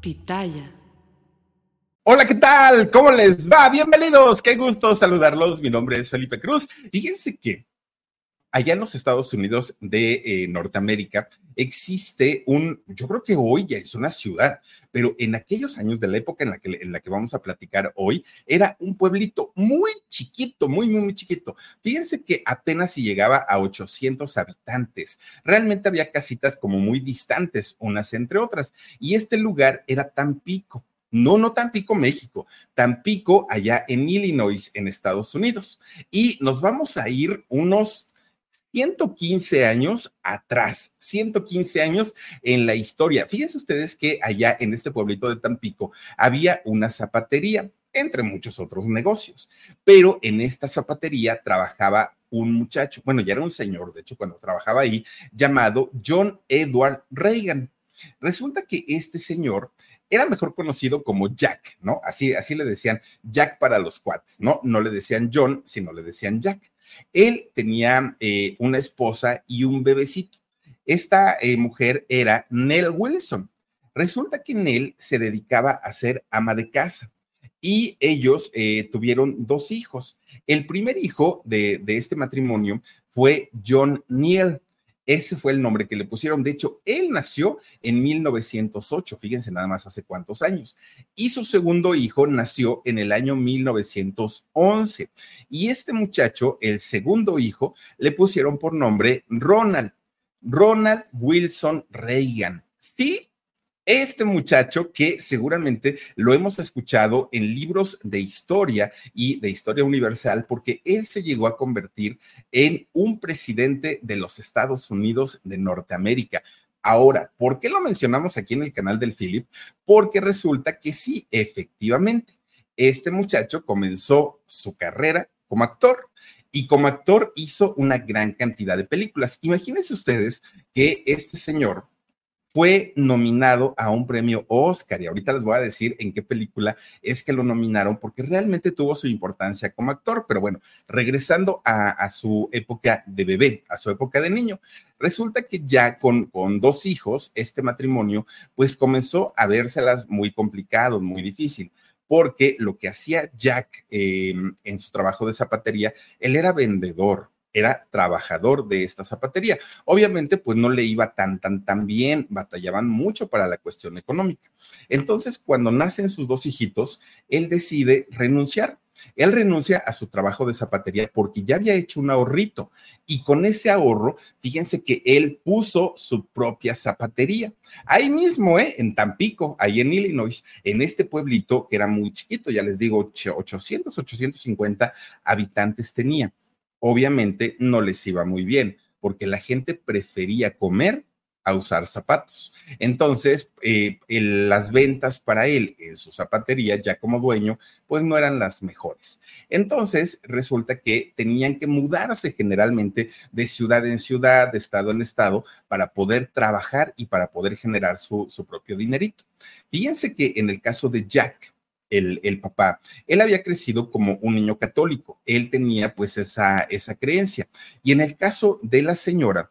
Pitaya. Hola, ¿qué tal? ¿Cómo les va? Bienvenidos. Qué gusto saludarlos. Mi nombre es Felipe Cruz. Fíjense que allá en los Estados Unidos de eh, Norteamérica existe un, yo creo que hoy ya es una ciudad, pero en aquellos años de la época en la que, en la que vamos a platicar hoy, era un pueblito muy chiquito, muy, muy, muy chiquito. Fíjense que apenas si llegaba a 800 habitantes. Realmente había casitas como muy distantes, unas entre otras, y este lugar era Tampico. No, no Tampico, México, Tampico allá en Illinois, en Estados Unidos. Y nos vamos a ir unos 115 años atrás, 115 años en la historia. Fíjense ustedes que allá en este pueblito de Tampico había una zapatería, entre muchos otros negocios, pero en esta zapatería trabajaba un muchacho, bueno, ya era un señor, de hecho, cuando trabajaba ahí, llamado John Edward Reagan. Resulta que este señor era mejor conocido como Jack, ¿no? Así, así le decían Jack para los cuates, ¿no? No le decían John, sino le decían Jack. Él tenía eh, una esposa y un bebecito. Esta eh, mujer era Nell Wilson. Resulta que Nell se dedicaba a ser ama de casa y ellos eh, tuvieron dos hijos. El primer hijo de, de este matrimonio fue John Neal. Ese fue el nombre que le pusieron. De hecho, él nació en 1908, fíjense nada más hace cuántos años. Y su segundo hijo nació en el año 1911. Y este muchacho, el segundo hijo, le pusieron por nombre Ronald. Ronald Wilson Reagan. Sí, este muchacho que seguramente lo hemos escuchado en libros de historia y de historia universal porque él se llegó a convertir en un presidente de los Estados Unidos de Norteamérica. Ahora, ¿por qué lo mencionamos aquí en el canal del Philip? Porque resulta que sí, efectivamente, este muchacho comenzó su carrera como actor y como actor hizo una gran cantidad de películas. Imagínense ustedes que este señor fue nominado a un premio Oscar y ahorita les voy a decir en qué película es que lo nominaron porque realmente tuvo su importancia como actor, pero bueno, regresando a, su época de bebé, a su época de niño, resulta que ya con, dos hijos, este matrimonio pues comenzó a vérselas muy complicado, muy difícil porque lo que hacía Jack eh, en su trabajo de zapatería, él era vendedor, era trabajador de esta zapatería. Obviamente, pues no le iba tan, tan, tan bien, batallaban mucho para la cuestión económica. Entonces, cuando nacen sus dos hijitos, él decide renunciar. Él renuncia a su trabajo de zapatería porque ya había hecho un ahorrito y con ese ahorro, fíjense que él puso su propia zapatería. Ahí mismo, ¿eh? en Tampico, ahí en Illinois, en este pueblito que era muy chiquito, ya les digo, 800, 850 habitantes tenía obviamente no les iba muy bien, porque la gente prefería comer a usar zapatos. Entonces, eh, las ventas para él en su zapatería, ya como dueño, pues no eran las mejores. Entonces, resulta que tenían que mudarse generalmente de ciudad en ciudad, de estado en estado, para poder trabajar y para poder generar su, su propio dinerito. Fíjense que en el caso de Jack, el, papá, él había crecido como un niño católico, él tenía pues esa, esa creencia. Y en el caso de la señora,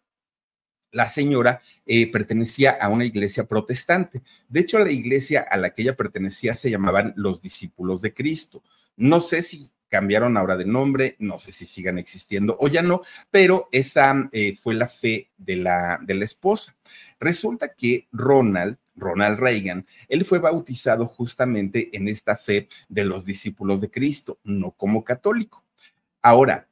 la señora eh, pertenecía a una iglesia protestante. De hecho, la iglesia a la que ella pertenecía se llamaban los discípulos de Cristo. No sé si cambiaron ahora de nombre, no sé si sigan existiendo o ya no, pero esa eh, fue la fe de la, de la esposa. Resulta que Ronald, Ronald Reagan, él fue bautizado justamente en esta fe de los discípulos de Cristo, no como católico. Ahora,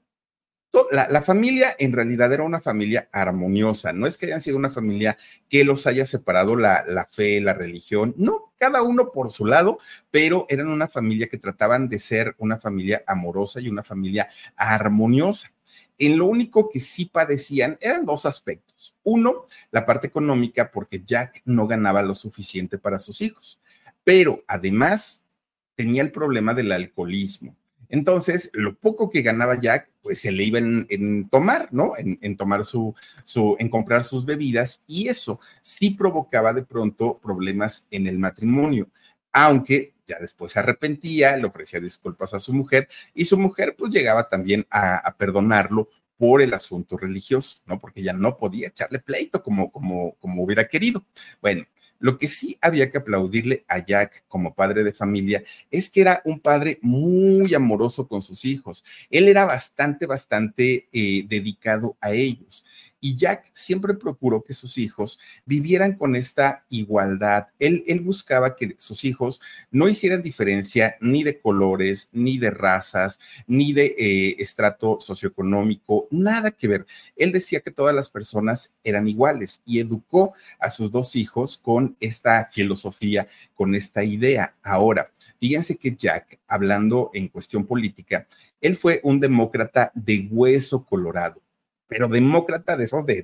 la, familia en realidad era una familia armoniosa, no es que hayan sido una familia que los haya separado la, la, fe, la religión, no, cada uno por su lado, pero eran una familia que trataban de ser una familia amorosa y una familia armoniosa. En lo único que sí padecían eran dos aspectos. Uno, la parte económica, porque Jack no ganaba lo suficiente para sus hijos, pero además tenía el problema del alcoholismo entonces, lo poco que ganaba Jack, pues se le iba en, tomar, ¿no? En, tomar su, su, en comprar sus bebidas y eso sí provocaba de pronto problemas en el matrimonio, aunque ya después se arrepentía, le ofrecía disculpas a su mujer y su mujer pues llegaba también a, perdonarlo por el asunto religioso, ¿no? Porque ya no podía echarle pleito como, como, como hubiera querido. Bueno, lo que sí había que aplaudirle a Jack como padre de familia es que era un padre muy amoroso con sus hijos. Él era bastante, bastante eh, dedicado a ellos. Y Jack siempre procuró que sus hijos vivieran con esta igualdad. Él, buscaba que sus hijos no hicieran diferencia ni de colores, ni de razas, ni de eh, estrato socioeconómico, nada que ver. Él decía que todas las personas eran iguales y educó a sus dos hijos con esta filosofía, con esta idea. Ahora, fíjense que Jack, hablando en cuestión política, él fue un demócrata de hueso colorado pero demócrata de esos de,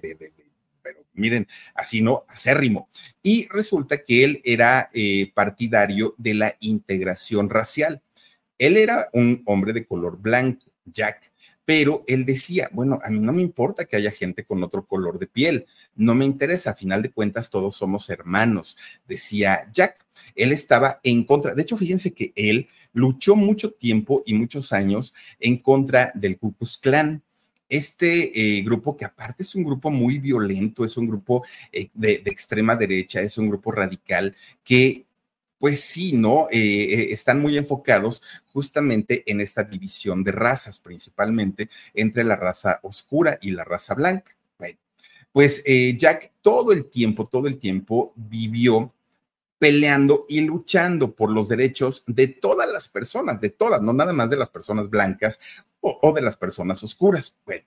pero miren, así no, acérrimo. Y resulta que él era eh, partidario de la integración racial. Él era un hombre de color blanco, Jack, pero él decía, bueno, a mí no me importa que haya gente con otro color de piel, no me interesa, a final de cuentas todos somos hermanos, decía Jack. Él estaba en contra, de hecho, fíjense que él luchó mucho tiempo y muchos años en contra del Ku Klux Klan este eh, grupo, que aparte es un grupo muy violento, es un grupo eh, de, extrema derecha, es un grupo radical que, pues sí, ¿no? Eh, están muy enfocados justamente en esta división de razas, principalmente entre la raza oscura y la raza blanca. Pues Jack todo el tiempo, todo el tiempo vivió peleando y luchando por los derechos de todas las personas, de todas, no nada más de las personas blancas o, de las personas oscuras. Bueno,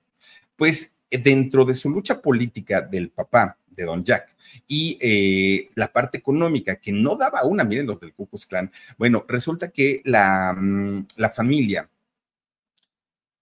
pues eh, dentro de su lucha política del papá de Don Jack y eh, la parte económica que no daba una, miren los del Ku Klux Klan, bueno, resulta que la, mm, la familia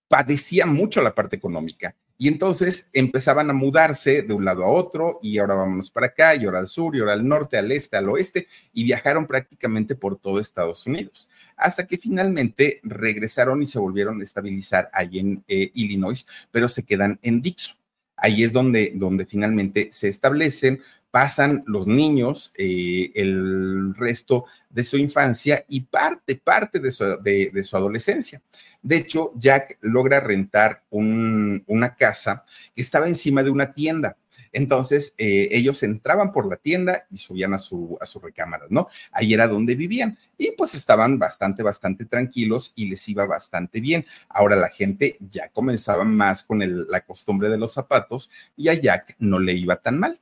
padecía mucho la parte económica y entonces empezaban a mudarse de un lado a otro y ahora vámonos para acá y ahora al sur y ahora al norte, al este, al oeste y viajaron prácticamente por todo Estados Unidos hasta que finalmente regresaron y se volvieron a estabilizar ahí en eh, Illinois, pero se quedan en Dixon. Ahí es donde, donde finalmente se establecen, pasan los niños eh, el resto de su infancia y parte, parte de su, de, su adolescencia. De hecho, Jack logra rentar una casa que estaba encima de una tienda. Entonces, eh, ellos entraban por la tienda y subían a su, a ¿no? Ahí era donde vivían y pues estaban bastante, bastante tranquilos y les iba bastante bien. Ahora la gente ya comenzaba más con la costumbre de los zapatos y a Jack no le iba tan mal.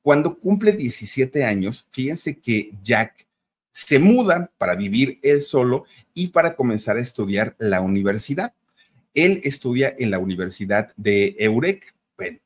Cuando cumple 17 años, fíjense que Jack se muda para vivir él solo y para comenzar a estudiar la universidad. Él estudia en la Universidad de Eureka. Bueno,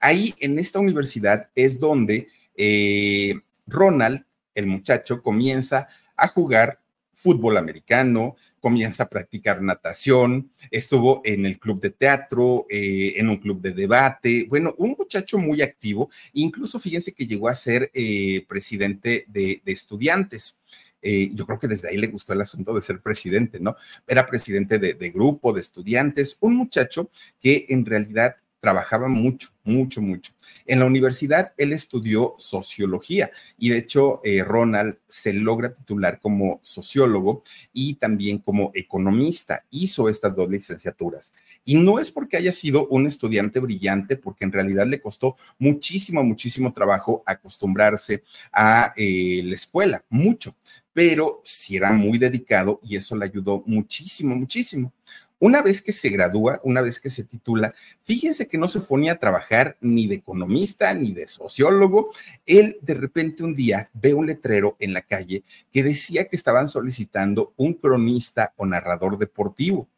Ahí en esta universidad es donde eh, Ronald, el muchacho, comienza a jugar fútbol americano, comienza a practicar natación, estuvo en el club de teatro, eh, en un club de debate, bueno, un muchacho muy activo, incluso fíjense que llegó a ser eh, presidente de, estudiantes. yo creo que desde ahí le gustó el asunto de ser presidente, ¿no? Era presidente de, de grupo, de estudiantes, un muchacho que en realidad trabajaba mucho, mucho, mucho. En la universidad él estudió sociología y de hecho eh, Ronald se logra titular como sociólogo y también como economista. Hizo estas dos licenciaturas. Y no es porque haya sido un estudiante brillante, porque en realidad le costó muchísimo, muchísimo trabajo acostumbrarse a eh, la escuela, mucho pero sí era muy dedicado y eso le ayudó muchísimo, muchísimo. Una vez que se gradúa, una vez que se titula, fíjense que no se ponía a trabajar ni de economista ni de sociólogo. Él de repente un día ve un letrero en la calle que decía que estaban solicitando un cronista o narrador deportivo.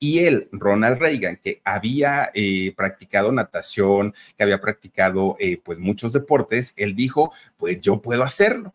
Y él, Ronald Reagan, que había eh, practicado natación, que había practicado eh, pues muchos deportes, él dijo, pues yo puedo hacerlo.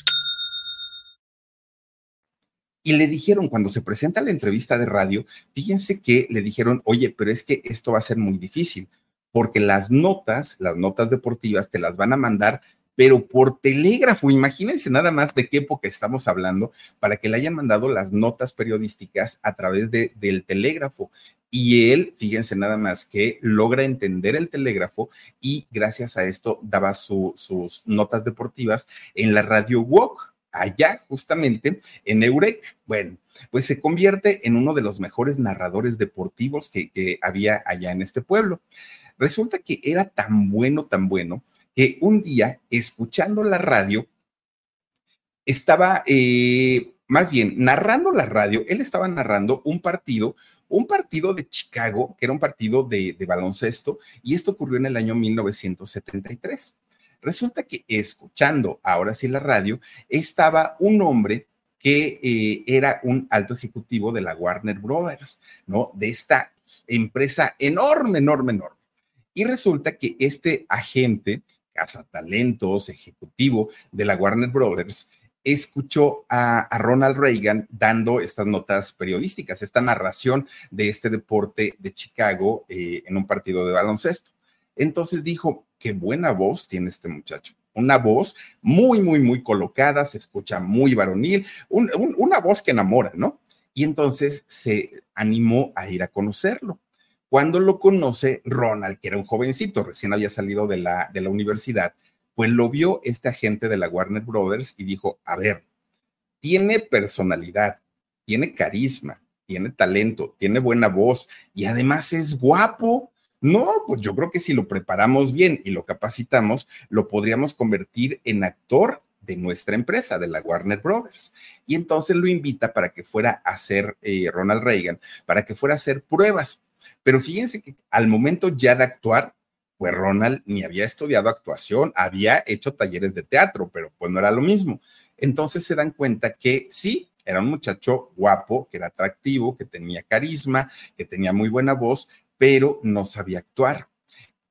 Y le dijeron, cuando se presenta la entrevista de radio, fíjense que le dijeron, oye, pero es que esto va a ser muy difícil, porque las notas, las notas deportivas, te las van a mandar, pero por telégrafo. Imagínense nada más de qué época estamos hablando para que le hayan mandado las notas periodísticas a través de, del telégrafo. Y él, fíjense nada más que logra entender el telégrafo y gracias a esto daba sus notas deportivas en la radio Walk allá justamente en Eureka. Bueno, pues se convierte en uno de los mejores narradores deportivos que, había allá en este pueblo. Resulta que era tan bueno, tan bueno, que un día, escuchando la radio, estaba, eh, más bien, narrando la radio, él estaba narrando un partido, un partido de Chicago, que era un partido de, de baloncesto, y esto ocurrió en el año 1973. Resulta que escuchando ahora sí la radio, estaba un hombre que eh, era un alto ejecutivo de la Warner Brothers, ¿no? De esta empresa enorme, enorme, enorme. Y resulta que este agente, cazatalentos, ejecutivo de la Warner Brothers, escuchó a, Ronald Reagan dando estas notas periodísticas, esta narración de este deporte de Chicago eh, en un partido de baloncesto. Entonces dijo, qué buena voz tiene este muchacho. Una voz muy, muy, muy colocada, se escucha muy varonil, una voz que enamora, ¿no? Y entonces se animó a ir a conocerlo. Cuando lo conoce Ronald, que era un jovencito, recién había salido de la, de la universidad, pues lo vio este agente de la Warner Brothers y dijo, a ver, tiene personalidad, tiene carisma, tiene talento, tiene buena voz y además es guapo. No, pues yo creo que si lo preparamos bien y lo capacitamos, lo podríamos convertir en actor de nuestra empresa, de la Warner Brothers. Y entonces lo invita para que fuera a hacer eh, Ronald Reagan, para que fuera a hacer pruebas. Pero fíjense que al momento ya de actuar, pues Ronald ni había estudiado actuación, había hecho talleres de teatro, pero pues no era lo mismo. Entonces se dan cuenta que sí, era un muchacho guapo, que era atractivo, que tenía carisma, que tenía muy buena voz, pero no sabía actuar.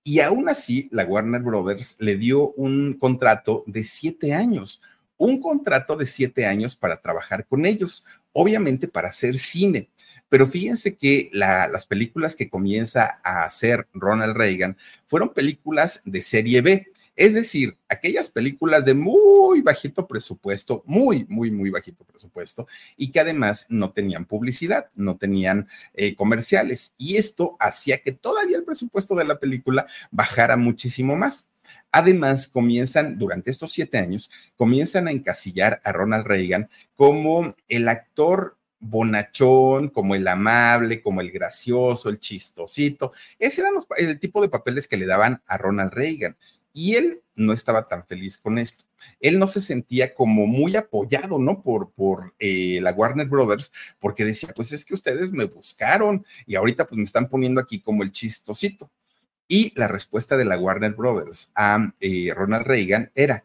Y aún así, la Warner Brothers le dio un contrato de siete años, un contrato de siete años para trabajar con ellos, obviamente para hacer cine. Pero fíjense que las películas que comienza a hacer Ronald Reagan fueron películas de serie B. Es decir, aquellas películas de muy bajito presupuesto, muy, muy, muy bajito presupuesto, y que además no tenían publicidad, no tenían eh, comerciales. Y esto hacía que todavía el presupuesto de la película bajara muchísimo más. Además, comienzan, durante estos siete años, comienzan a encasillar a Ronald Reagan como el actor bonachón, como el amable, como el gracioso, el chistosito. Ese era el tipo de papeles que le daban a Ronald Reagan. Y él no estaba tan feliz con esto. Él no se sentía como muy apoyado, ¿no? Por, por eh, la Warner Brothers, porque decía, pues es que ustedes me buscaron y ahorita pues me están poniendo aquí como el chistosito. Y la respuesta de la Warner Brothers a eh, Ronald Reagan era,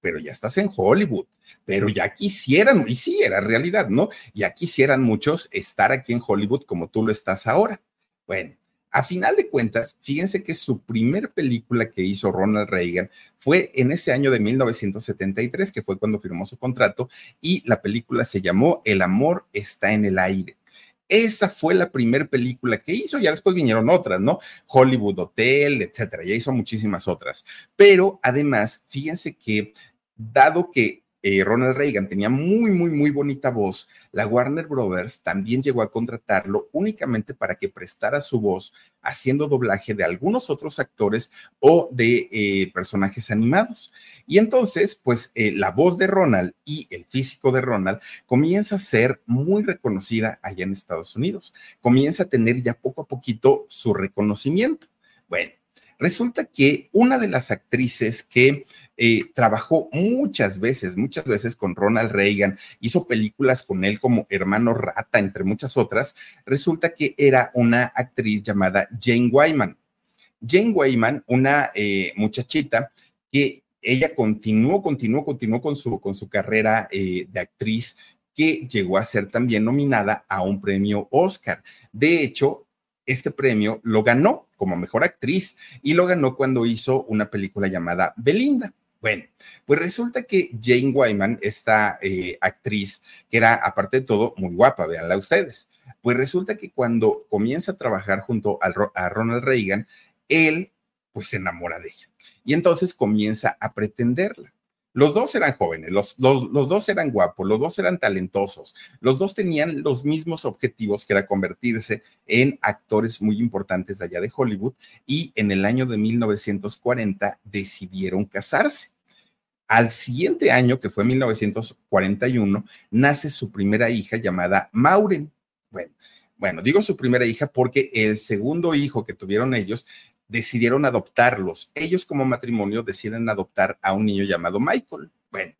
pero ya estás en Hollywood, pero ya quisieran, y sí, era realidad, ¿no? Ya quisieran muchos estar aquí en Hollywood como tú lo estás ahora. Bueno, a final de cuentas, fíjense que su primer película que hizo Ronald Reagan fue en ese año de 1973, que fue cuando firmó su contrato, y la película se llamó El amor está en el aire. Esa fue la primera película que hizo, ya después vinieron otras, ¿no? Hollywood Hotel, etcétera, ya hizo muchísimas otras. Pero además, fíjense que dado que eh, Ronald Reagan tenía muy, muy, muy bonita voz, la Warner Brothers también llegó a contratarlo únicamente para que prestara su voz haciendo doblaje de algunos otros actores o de eh, personajes animados. Y entonces, pues eh, la voz de Ronald y el físico de Ronald comienza a ser muy reconocida allá en Estados Unidos. Comienza a tener ya poco a poquito su reconocimiento. Bueno, Resulta que una de las actrices que eh, trabajó muchas veces, muchas veces con Ronald Reagan, hizo películas con él como Hermano Rata, entre muchas otras, resulta que era una actriz llamada Jane Wyman. Jane Wyman, una eh, muchachita que ella continuó, continuó, continuó con su, con su carrera eh, de actriz que llegó a ser también nominada a un premio Oscar. De hecho, este premio lo ganó como mejor actriz y lo ganó cuando hizo una película llamada Belinda. Bueno, pues resulta que Jane Wyman, esta eh, actriz, que era aparte de todo muy guapa, véanla ustedes, pues resulta que cuando comienza a trabajar junto a Ronald Reagan, él pues se enamora de ella. Y entonces comienza a pretenderla. Los dos eran jóvenes, los, dos eran guapos, los dos eran talentosos, los dos tenían los mismos objetivos, que era convertirse en actores muy importantes allá de Hollywood, y en el año de 1940 decidieron casarse. Al siguiente año, que fue 1941, nace su primera hija llamada Maureen. Bueno, digo su primera hija porque el segundo hijo que tuvieron ellos decidieron adoptarlos. Ellos como matrimonio deciden adoptar a un niño llamado Michael. Bueno,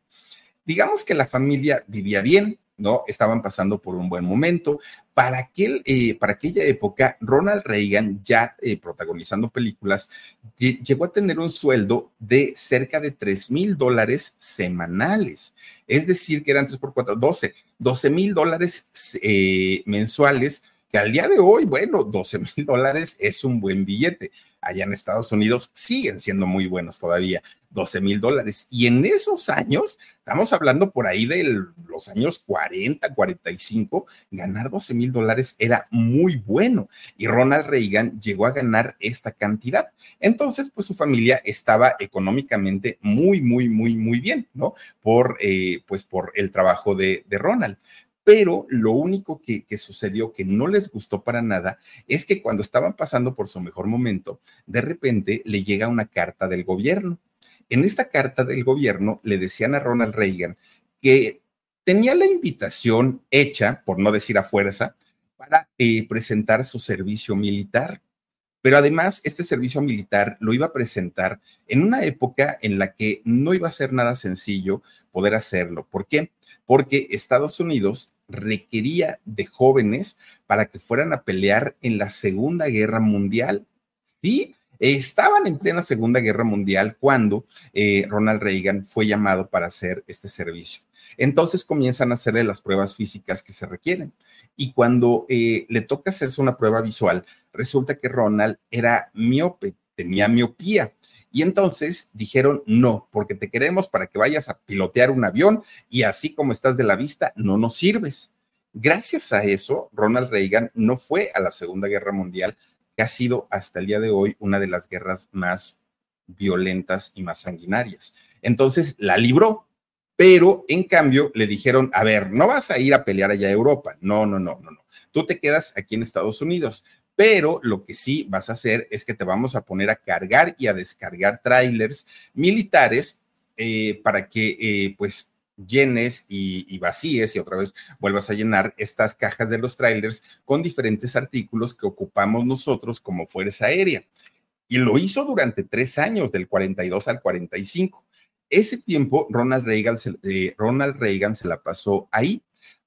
digamos que la familia vivía bien, ¿no? Estaban pasando por un buen momento. Para, aquel, eh, para aquella época, Ronald Reagan, ya eh, protagonizando películas, llegó a tener un sueldo de cerca de 3 mil dólares semanales. Es decir, que eran 3 por 4, 12, 12 mil dólares eh, mensuales, que al día de hoy, bueno, 12 mil dólares es un buen billete allá en Estados Unidos siguen siendo muy buenos todavía, 12 mil dólares. Y en esos años, estamos hablando por ahí de los años 40, 45, ganar 12 mil dólares era muy bueno. Y Ronald Reagan llegó a ganar esta cantidad. Entonces, pues su familia estaba económicamente muy, muy, muy, muy bien, ¿no? Por, eh, pues por el trabajo de, de Ronald pero lo único que, sucedió que no les gustó para nada es que cuando estaban pasando por su mejor momento, de repente le llega una carta del gobierno. En esta carta del gobierno le decían a Ronald Reagan que tenía la invitación hecha, por no decir a fuerza, para eh, presentar su servicio militar. Pero además, este servicio militar lo iba a presentar en una época en la que no iba a ser nada sencillo poder hacerlo. ¿Por qué? Porque Estados Unidos requería de jóvenes para que fueran a pelear en la Segunda Guerra Mundial. Sí, estaban en plena Segunda Guerra Mundial cuando eh, Ronald Reagan fue llamado para hacer este servicio. Entonces comienzan a hacerle las pruebas físicas que se requieren. Y cuando eh, le toca hacerse una prueba visual, resulta que Ronald era miope, tenía miopía. Y entonces dijeron, no, porque te queremos para que vayas a pilotear un avión y así como estás de la vista, no nos sirves. Gracias a eso, Ronald Reagan no fue a la Segunda Guerra Mundial, que ha sido hasta el día de hoy una de las guerras más violentas y más sanguinarias. Entonces la libró, pero en cambio le dijeron, a ver, no vas a ir a pelear allá a Europa, no, no, no, no, no, tú te quedas aquí en Estados Unidos, pero lo que sí vas a hacer es que te vamos a poner a cargar y a descargar trailers militares eh, para que eh, pues llenes y, vacíes y otra vez vuelvas a llenar estas cajas de los trailers con diferentes artículos que ocupamos nosotros como Fuerza Aérea. Y lo hizo durante tres años, del 42 al 45. Ese tiempo Ronald Reagan, eh, Ronald Reagan se la pasó ahí,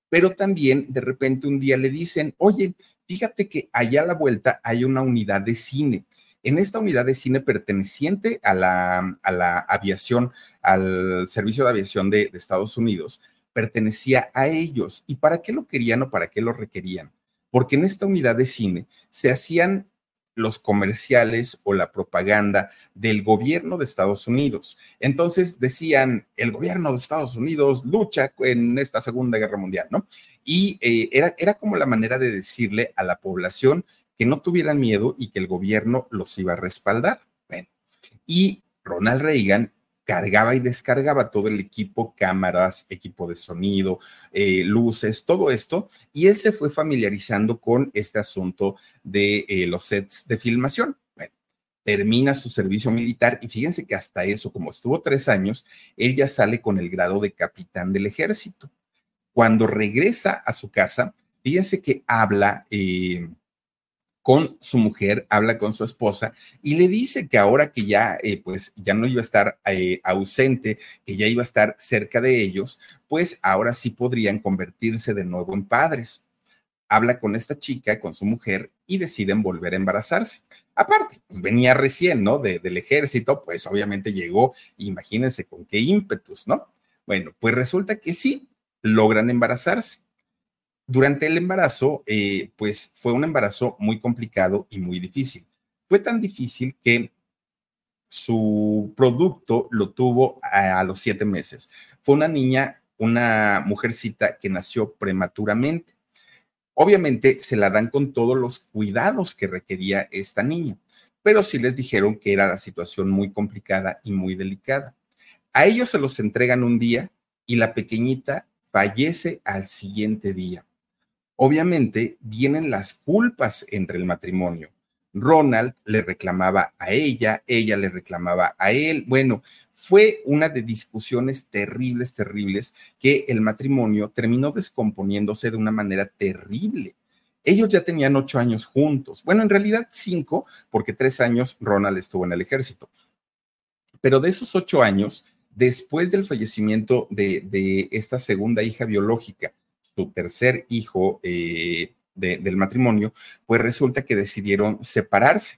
pero también de repente un día le dicen, oye, Fíjate que allá a la vuelta hay una unidad de cine. En esta unidad de cine perteneciente a la, a la aviación, al servicio de aviación de, de Estados Unidos, pertenecía a ellos. ¿Y para qué lo querían o para qué lo requerían? Porque en esta unidad de cine se hacían los comerciales o la propaganda del gobierno de Estados Unidos. Entonces decían, el gobierno de Estados Unidos lucha en esta Segunda Guerra Mundial, ¿no? Y eh, era, era como la manera de decirle a la población que no tuvieran miedo y que el gobierno los iba a respaldar. y Ronald Reagan cargaba y descargaba todo el equipo, cámaras, equipo de sonido, eh, luces, todo esto, y él se fue familiarizando con este asunto de eh, los sets de filmación. Bueno, termina su servicio militar y fíjense que hasta eso, como estuvo tres años, él ya sale con el grado de capitán del ejército. Cuando regresa a su casa, fíjense que habla... Eh, con su mujer, habla con su esposa y le dice que ahora que ya, eh, pues, ya no iba a estar eh, ausente, que ya iba a estar cerca de ellos, pues ahora sí podrían convertirse de nuevo en padres. Habla con esta chica, con su mujer, y deciden volver a embarazarse. Aparte, pues venía recién, ¿no? del ejército, pues obviamente llegó, imagínense con qué ímpetus, ¿no? Bueno, pues resulta que sí, logran embarazarse durante el embarazo, eh, pues fue un embarazo muy complicado y muy difícil. Fue tan difícil que su producto lo tuvo a, los siete meses. Fue una niña, una mujercita que nació prematuramente. Obviamente se la dan con todos los cuidados que requería esta niña, pero sí les dijeron que era la situación muy complicada y muy delicada. A ellos se los entregan un día y la pequeñita fallece al siguiente día obviamente vienen las culpas entre el matrimonio. Ronald le reclamaba a ella, ella le reclamaba a él. Bueno, fue una de discusiones terribles, terribles, que el matrimonio terminó descomponiéndose de una manera terrible. Ellos ya tenían ocho años juntos. Bueno, en realidad cinco, porque tres años Ronald estuvo en el ejército. Pero de esos ocho años, después del fallecimiento de, de esta segunda hija biológica su tercer hijo eh, de, del matrimonio, pues resulta que decidieron separarse.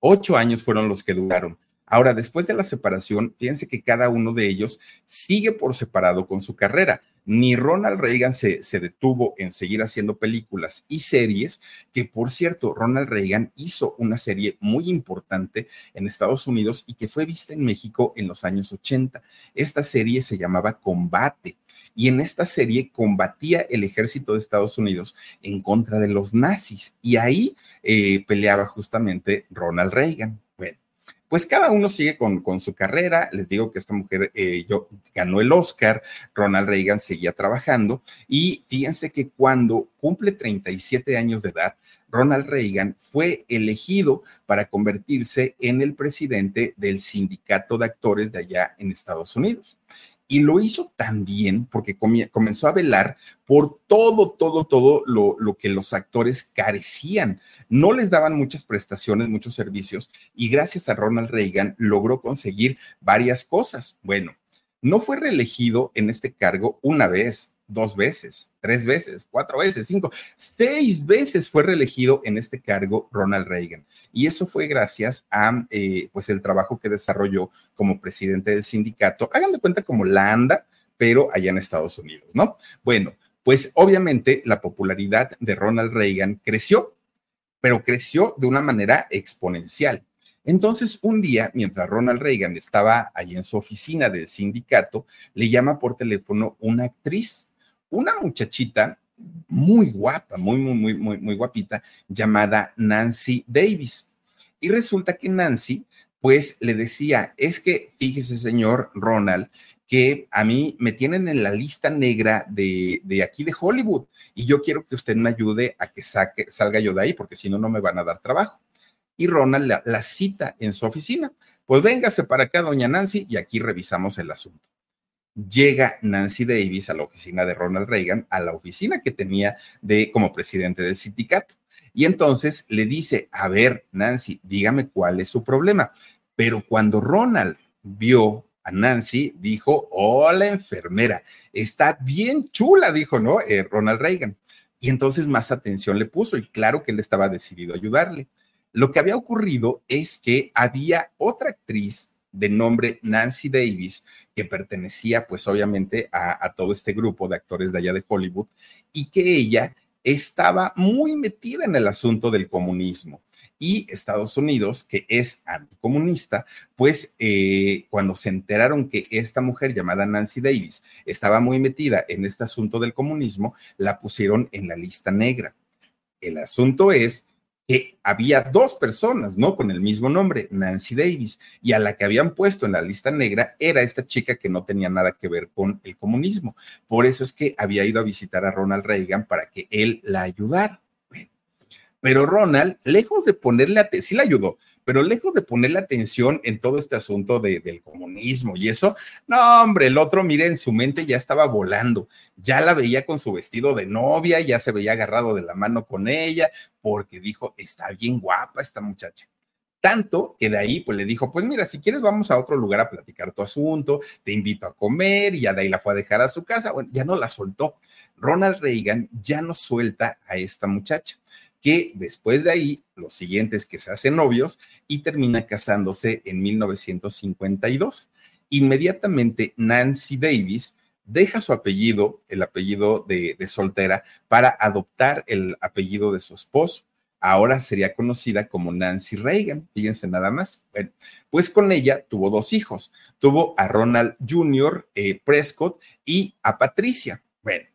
Ocho años fueron los que duraron. Ahora, después de la separación, fíjense que cada uno de ellos sigue por separado con su carrera. Ni Ronald Reagan se, detuvo en seguir haciendo películas y series, que por cierto, Ronald Reagan hizo una serie muy importante en Estados Unidos y que fue vista en México en los años 80. Esta serie se llamaba Combate y en esta serie combatía el ejército de Estados Unidos en contra de los nazis y ahí eh, peleaba justamente Ronald Reagan. Bueno, pues cada uno sigue con, con su carrera. Les digo que esta mujer eh, yo, ganó el Oscar, Ronald Reagan seguía trabajando y fíjense que cuando cumple 37 años de edad, Ronald Reagan fue elegido para convertirse en el presidente del sindicato de actores de allá en Estados Unidos y lo hizo también porque comenzó a velar por todo, todo, todo lo, lo, que los actores carecían. No les daban muchas prestaciones, muchos servicios, y gracias a Ronald Reagan logró conseguir varias cosas. Bueno, no fue reelegido en este cargo una vez, dos veces, tres veces, cuatro veces, cinco, seis veces fue reelegido en este cargo Ronald Reagan. Y eso fue gracias a eh, pues el trabajo que desarrolló como presidente del sindicato. Hagan de cuenta como la anda, pero allá en Estados Unidos, ¿no? Bueno, pues obviamente la popularidad de Ronald Reagan creció, pero creció de una manera exponencial. Entonces, un día, mientras Ronald Reagan estaba allí en su oficina del sindicato, le llama por teléfono una actriz una muchachita muy guapa, muy, muy, muy, muy, muy guapita, llamada Nancy Davis. Y resulta que Nancy, pues le decía, es que fíjese, señor Ronald, que a mí me tienen en la lista negra de, de, aquí de Hollywood y yo quiero que usted me ayude a que saque, salga yo de ahí porque si no, no me van a dar trabajo. Y Ronald la, la cita en su oficina. Pues véngase para acá, doña Nancy, y aquí revisamos el asunto llega Nancy Davis a la oficina de Ronald Reagan, a la oficina que tenía de como presidente del sindicato. Y entonces le dice, a ver, Nancy, dígame cuál es su problema. Pero cuando Ronald vio a Nancy, dijo, hola enfermera, está bien chula, dijo, ¿no? Eh, Ronald Reagan. Y entonces más atención le puso y claro que él estaba decidido a ayudarle. Lo que había ocurrido es que había otra actriz de nombre Nancy Davis, que pertenecía pues obviamente a, todo este grupo de actores de allá de Hollywood, y que ella estaba muy metida en el asunto del comunismo y Estados Unidos, que es anticomunista, pues eh, cuando se enteraron que esta mujer llamada Nancy Davis estaba muy metida en este asunto del comunismo, la pusieron en la lista negra. El asunto es que había dos personas, ¿no? Con el mismo nombre, Nancy Davis, y a la que habían puesto en la lista negra era esta chica que no tenía nada que ver con el comunismo. Por eso es que había ido a visitar a Ronald Reagan para que él la ayudara. Pero Ronald, lejos de ponerle atención, sí le ayudó, pero lejos de ponerle atención en todo este asunto del comunismo y eso, no, hombre, el otro, mire, en su mente ya estaba volando, ya la veía con su vestido de novia, ya se veía agarrado de la mano con ella, porque dijo, está bien guapa esta muchacha. Tanto que de ahí, pues le dijo, pues mira, si quieres vamos a otro lugar a platicar tu asunto, te invito a comer, y ya de ahí la fue a dejar a su casa. Bueno, ya no la soltó. Ronald Reagan ya no suelta a esta muchacha que después de ahí, los siguientes que se hacen novios y termina casándose en 1952. Inmediatamente Nancy Davis deja su apellido, el apellido de, de, soltera, para adoptar el apellido de su esposo. Ahora sería conocida como Nancy Reagan, fíjense nada más. Bueno, pues con ella tuvo dos hijos. Tuvo a Ronald Jr. Eh, Prescott y a Patricia. Bueno,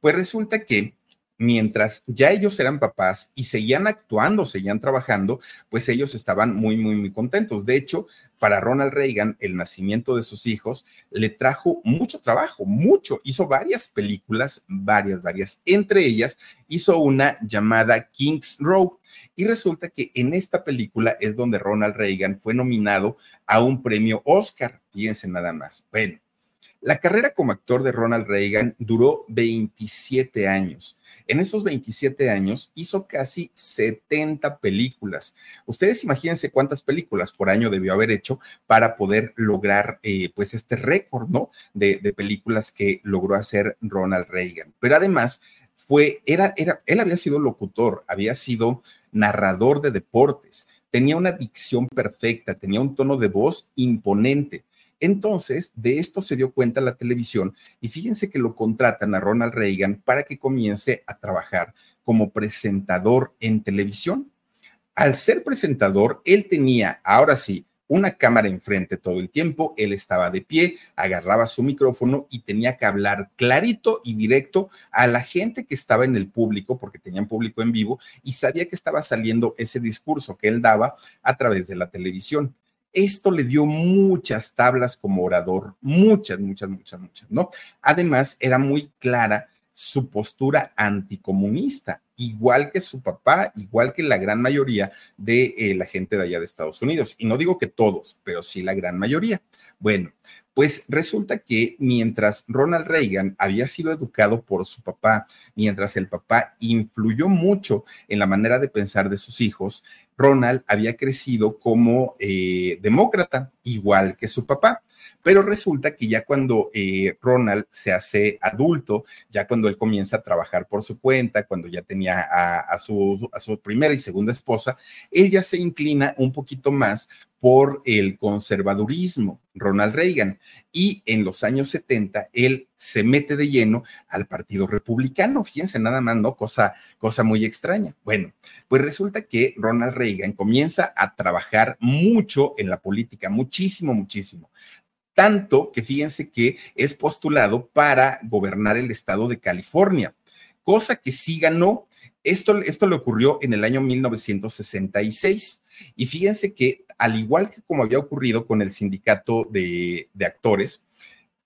pues resulta que mientras ya ellos eran papás y seguían actuando, seguían trabajando, pues ellos estaban muy, muy, muy contentos. De hecho, para Ronald Reagan, el nacimiento de sus hijos le trajo mucho trabajo, mucho. Hizo varias películas, varias, varias. Entre ellas, hizo una llamada King's Row. Y resulta que en esta película es donde Ronald Reagan fue nominado a un premio Oscar. Fíjense nada más. Bueno, la carrera como actor de Ronald Reagan duró 27 años. En esos 27 años hizo casi 70 películas. Ustedes imagínense cuántas películas por año debió haber hecho para poder lograr eh, pues este récord, ¿no? De, de, películas que logró hacer Ronald Reagan. Pero además fue, era, era, él había sido locutor, había sido narrador de deportes, tenía una dicción perfecta, tenía un tono de voz imponente entonces, de esto se dio cuenta la televisión y fíjense que lo contratan a Ronald Reagan para que comience a trabajar como presentador en televisión. Al ser presentador, él tenía, ahora sí, una cámara enfrente todo el tiempo, él estaba de pie, agarraba su micrófono y tenía que hablar clarito y directo a la gente que estaba en el público, porque tenían público en vivo, y sabía que estaba saliendo ese discurso que él daba a través de la televisión. Esto le dio muchas tablas como orador, muchas, muchas, muchas, muchas, ¿no? Además, era muy clara su postura anticomunista, igual que su papá, igual que la gran mayoría de eh, la gente de allá de Estados Unidos. Y no digo que todos, pero sí la gran mayoría. Bueno, pues resulta que mientras Ronald Reagan había sido educado por su papá, mientras el papá influyó mucho en la manera de pensar de sus hijos, Ronald había crecido como eh, demócrata, igual que su papá. Pero resulta que ya cuando eh, Ronald se hace adulto, ya cuando él comienza a trabajar por su cuenta, cuando ya tenía a, su, a su primera y segunda esposa, él ya se inclina un poquito más por el conservadurismo, Ronald Reagan. Y en los años 70, él se mete de lleno al Partido Republicano. Fíjense nada más, ¿no? Cosa, cosa muy extraña. Bueno, pues resulta que Ronald Reagan comienza a trabajar mucho en la política, muchísimo, muchísimo tanto que fíjense que es postulado para gobernar el estado de California, cosa que sí ganó. Esto, esto le ocurrió en el año 1966. Y fíjense que, al igual que como había ocurrido con el sindicato de, actores,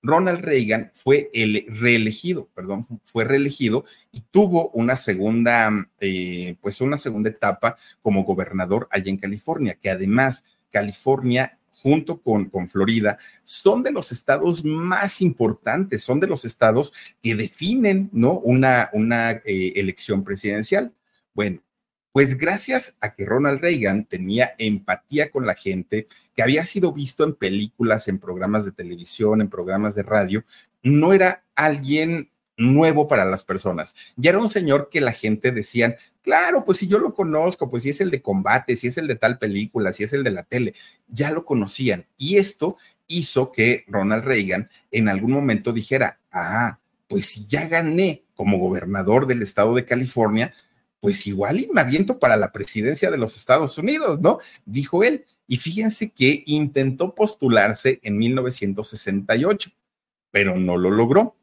Ronald Reagan fue el reelegido, perdón, fue reelegido y tuvo una segunda, eh, pues una segunda etapa como gobernador allá en California, que además California junto con, con Florida, son de los estados más importantes, son de los estados que definen, ¿no? Una, una eh, elección presidencial. Bueno, pues gracias a que Ronald Reagan tenía empatía con la gente, que había sido visto en películas, en programas de televisión, en programas de radio, no era alguien nuevo para las personas. Ya era un señor que la gente decían, claro, pues si yo lo conozco, pues si es el de combate, si es el de tal película, si es el de la tele, ya lo conocían. Y esto hizo que Ronald Reagan en algún momento dijera, ah, pues si ya gané como gobernador del estado de California, pues igual y me aviento para la presidencia de los Estados Unidos, ¿no? Dijo él. Y fíjense que intentó postularse en 1968, pero no lo logró.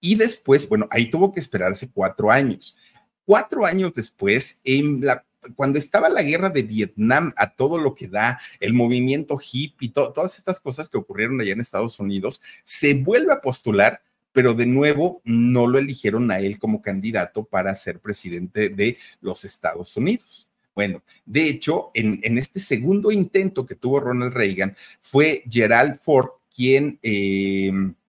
Y después, bueno, ahí tuvo que esperarse cuatro años. Cuatro años después, en la, cuando estaba la guerra de Vietnam a todo lo que da, el movimiento hippie, todas estas cosas que ocurrieron allá en Estados Unidos, se vuelve a postular, pero de nuevo no lo eligieron a él como candidato para ser presidente de los Estados Unidos. Bueno, de hecho, en, en este segundo intento que tuvo Ronald Reagan, fue Gerald Ford quien... Eh,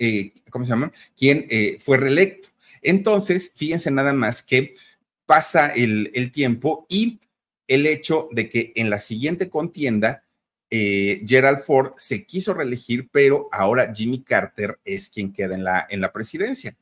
Eh, ¿cómo se llama? Quien eh, fue reelecto. Entonces, fíjense nada más que pasa el, tiempo y el hecho de que en la siguiente contienda, eh, Gerald Ford se quiso reelegir, pero ahora Jimmy Carter es quien queda en la, en la presidencia.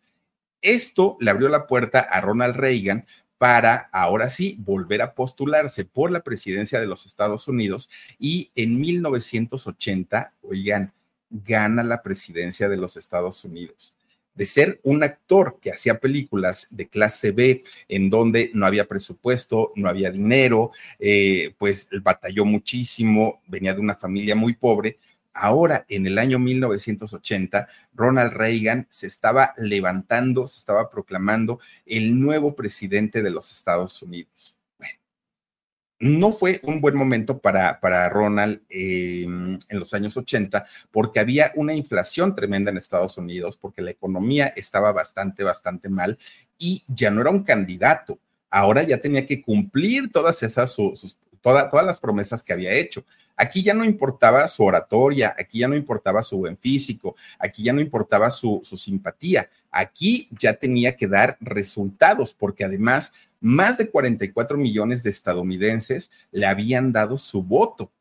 Esto le abrió la puerta a Ronald Reagan para ahora sí volver a postularse por la presidencia de los Estados Unidos y en 1980, oigan, gana la presidencia de los Estados Unidos. De ser un actor que hacía películas de clase B, en donde no había presupuesto, no había dinero, eh, pues batalló muchísimo, venía de una familia muy pobre. Ahora, en el año 1980, Ronald Reagan se estaba levantando, se estaba proclamando el nuevo presidente de los Estados Unidos no fue un buen momento para, para Ronald em, en los años 80 porque había una inflación tremenda en Estados Unidos, porque la economía estaba bastante, bastante mal y ya no era un candidato. Ahora ya tenía que cumplir todas esas, sus, todas las promesas que había hecho. Aquí ya no importaba su oratoria, aquí ya no importaba su buen físico, aquí ya no importaba su, simpatía, aquí ya tenía que dar resultados, porque además más de 44 millones de estadounidenses le habían dado su voto.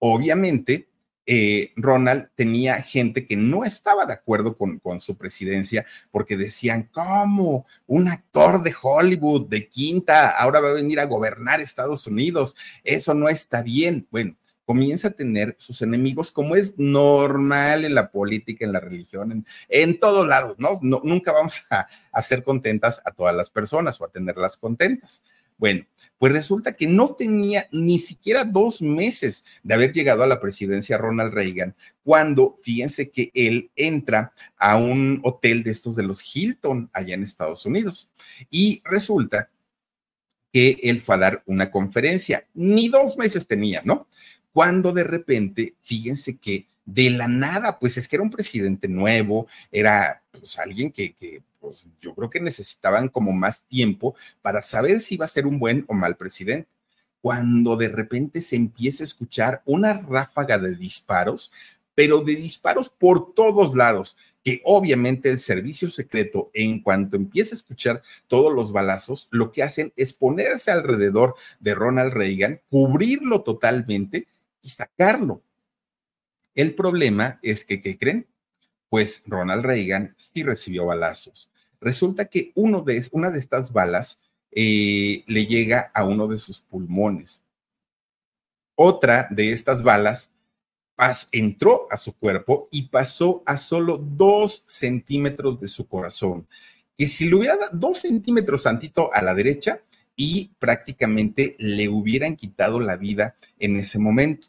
Obviamente, eh, Ronald tenía gente que no estaba de acuerdo con, con, su presidencia porque decían, ¿cómo? Un actor de Hollywood, de quinta, ahora va a venir a gobernar Estados Unidos. Eso no está bien. Bueno, comienza a tener sus enemigos, como es normal en la política, en la religión, en, todos lados, ¿no? Nunca vamos a hacer contentas a todas las personas o a tenerlas contentas. Bueno, pues resulta que no tenía ni siquiera dos meses de haber llegado a la presidencia Ronald Reagan, cuando fíjense que él entra a un hotel de estos de los Hilton allá en Estados Unidos. Y resulta que él fue a dar una conferencia, ni dos meses tenía, ¿no? Cuando de repente, fíjense que de la nada, pues es que era un presidente nuevo, era pues, alguien que, pues, yo creo que necesitaban como más tiempo para saber si iba a ser un buen o mal presidente. Cuando de repente se empieza a escuchar una ráfaga de disparos, pero de disparos por todos lados, que obviamente el servicio secreto, en cuanto empieza a escuchar todos los balazos, lo que hacen es ponerse alrededor de Ronald Reagan, cubrirlo totalmente sacarlo. El problema es que, ¿qué creen? Pues Ronald Reagan sí recibió balazos. Resulta que uno de, una de estas balas eh, le llega a uno de sus pulmones. Otra de estas balas entró a su cuerpo y pasó a solo dos centímetros de su corazón. Y si le hubiera dado dos centímetros tantito a la derecha y prácticamente le hubieran quitado la vida en ese momento.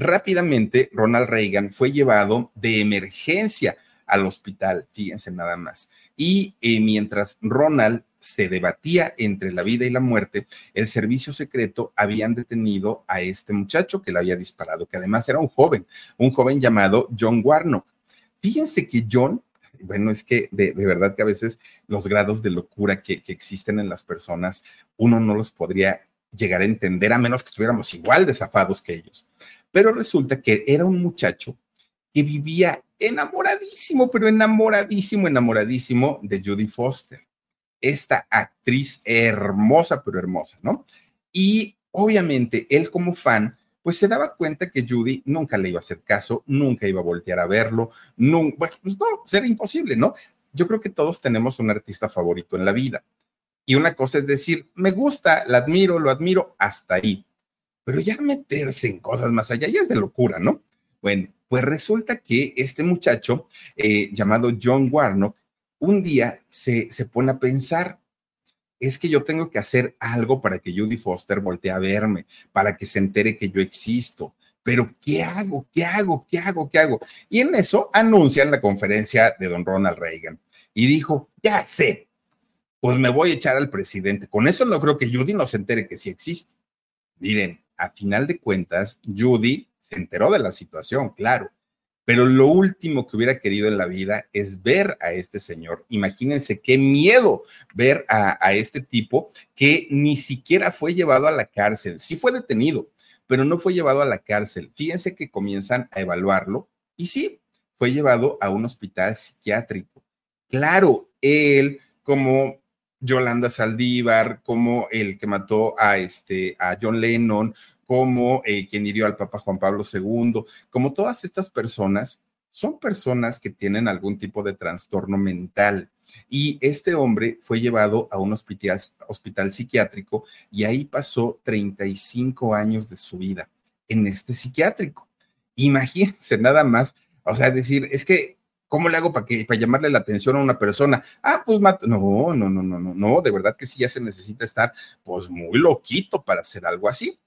Rápidamente, Ronald Reagan fue llevado de emergencia al hospital, fíjense nada más. Y eh, mientras Ronald se debatía entre la vida y la muerte, el servicio secreto habían detenido a este muchacho que le había disparado, que además era un joven, un joven llamado John Warnock. Fíjense que John bueno, es que de, verdad que a veces los grados de locura que, que existen en las personas, uno no los podría llegar a entender a menos que estuviéramos igual de zafados que ellos. Pero resulta que era un muchacho que vivía enamoradísimo, pero enamoradísimo, enamoradísimo de Judy Foster, esta actriz hermosa, pero hermosa, ¿no? Y obviamente él como fan, pues se daba cuenta que Judy nunca le iba a hacer caso, nunca iba a voltear a verlo, nunca, pues no, pues era imposible, ¿no? Yo creo que todos tenemos un artista favorito en la vida. Y una cosa es decir, me gusta, la admiro, lo admiro, hasta ahí. Pero ya meterse en cosas más allá ya es de locura, ¿no? Bueno, pues resulta que este muchacho eh, llamado John Warnock un día se, se pone a pensar, es que yo tengo que hacer algo para que Judy Foster voltee a verme, para que se entere que yo existo. Pero, ¿qué hago? ¿Qué hago? ¿Qué hago? ¿Qué hago? Y en eso anuncian la conferencia de don Ronald Reagan y dijo, ya sé, pues me voy a echar al presidente. Con eso no creo que Judy no se entere que sí existe. Miren, a final de cuentas, Judy se enteró de la situación, claro, pero lo último que hubiera querido en la vida es ver a este señor. Imagínense qué miedo ver a, este tipo que ni siquiera fue llevado a la cárcel. Sí fue detenido, pero no fue llevado a la cárcel. Fíjense que comienzan a evaluarlo y sí, fue llevado a un hospital psiquiátrico. Claro, él como Yolanda Saldívar, como el que mató a, este, a John Lennon, como eh, quien hirió al Papa Juan Pablo II, como todas estas personas, son personas que tienen algún tipo de trastorno mental. Y este hombre fue llevado a un hospital, hospital psiquiátrico y ahí pasó 35 años de su vida en este psiquiátrico. Imagínense nada más, o sea, decir, es que ¿Cómo le hago para que para llamarle la atención a una persona? Ah, pues. No, no, no, no, no, no, de verdad que sí ya se necesita estar pues muy loquito para hacer algo así.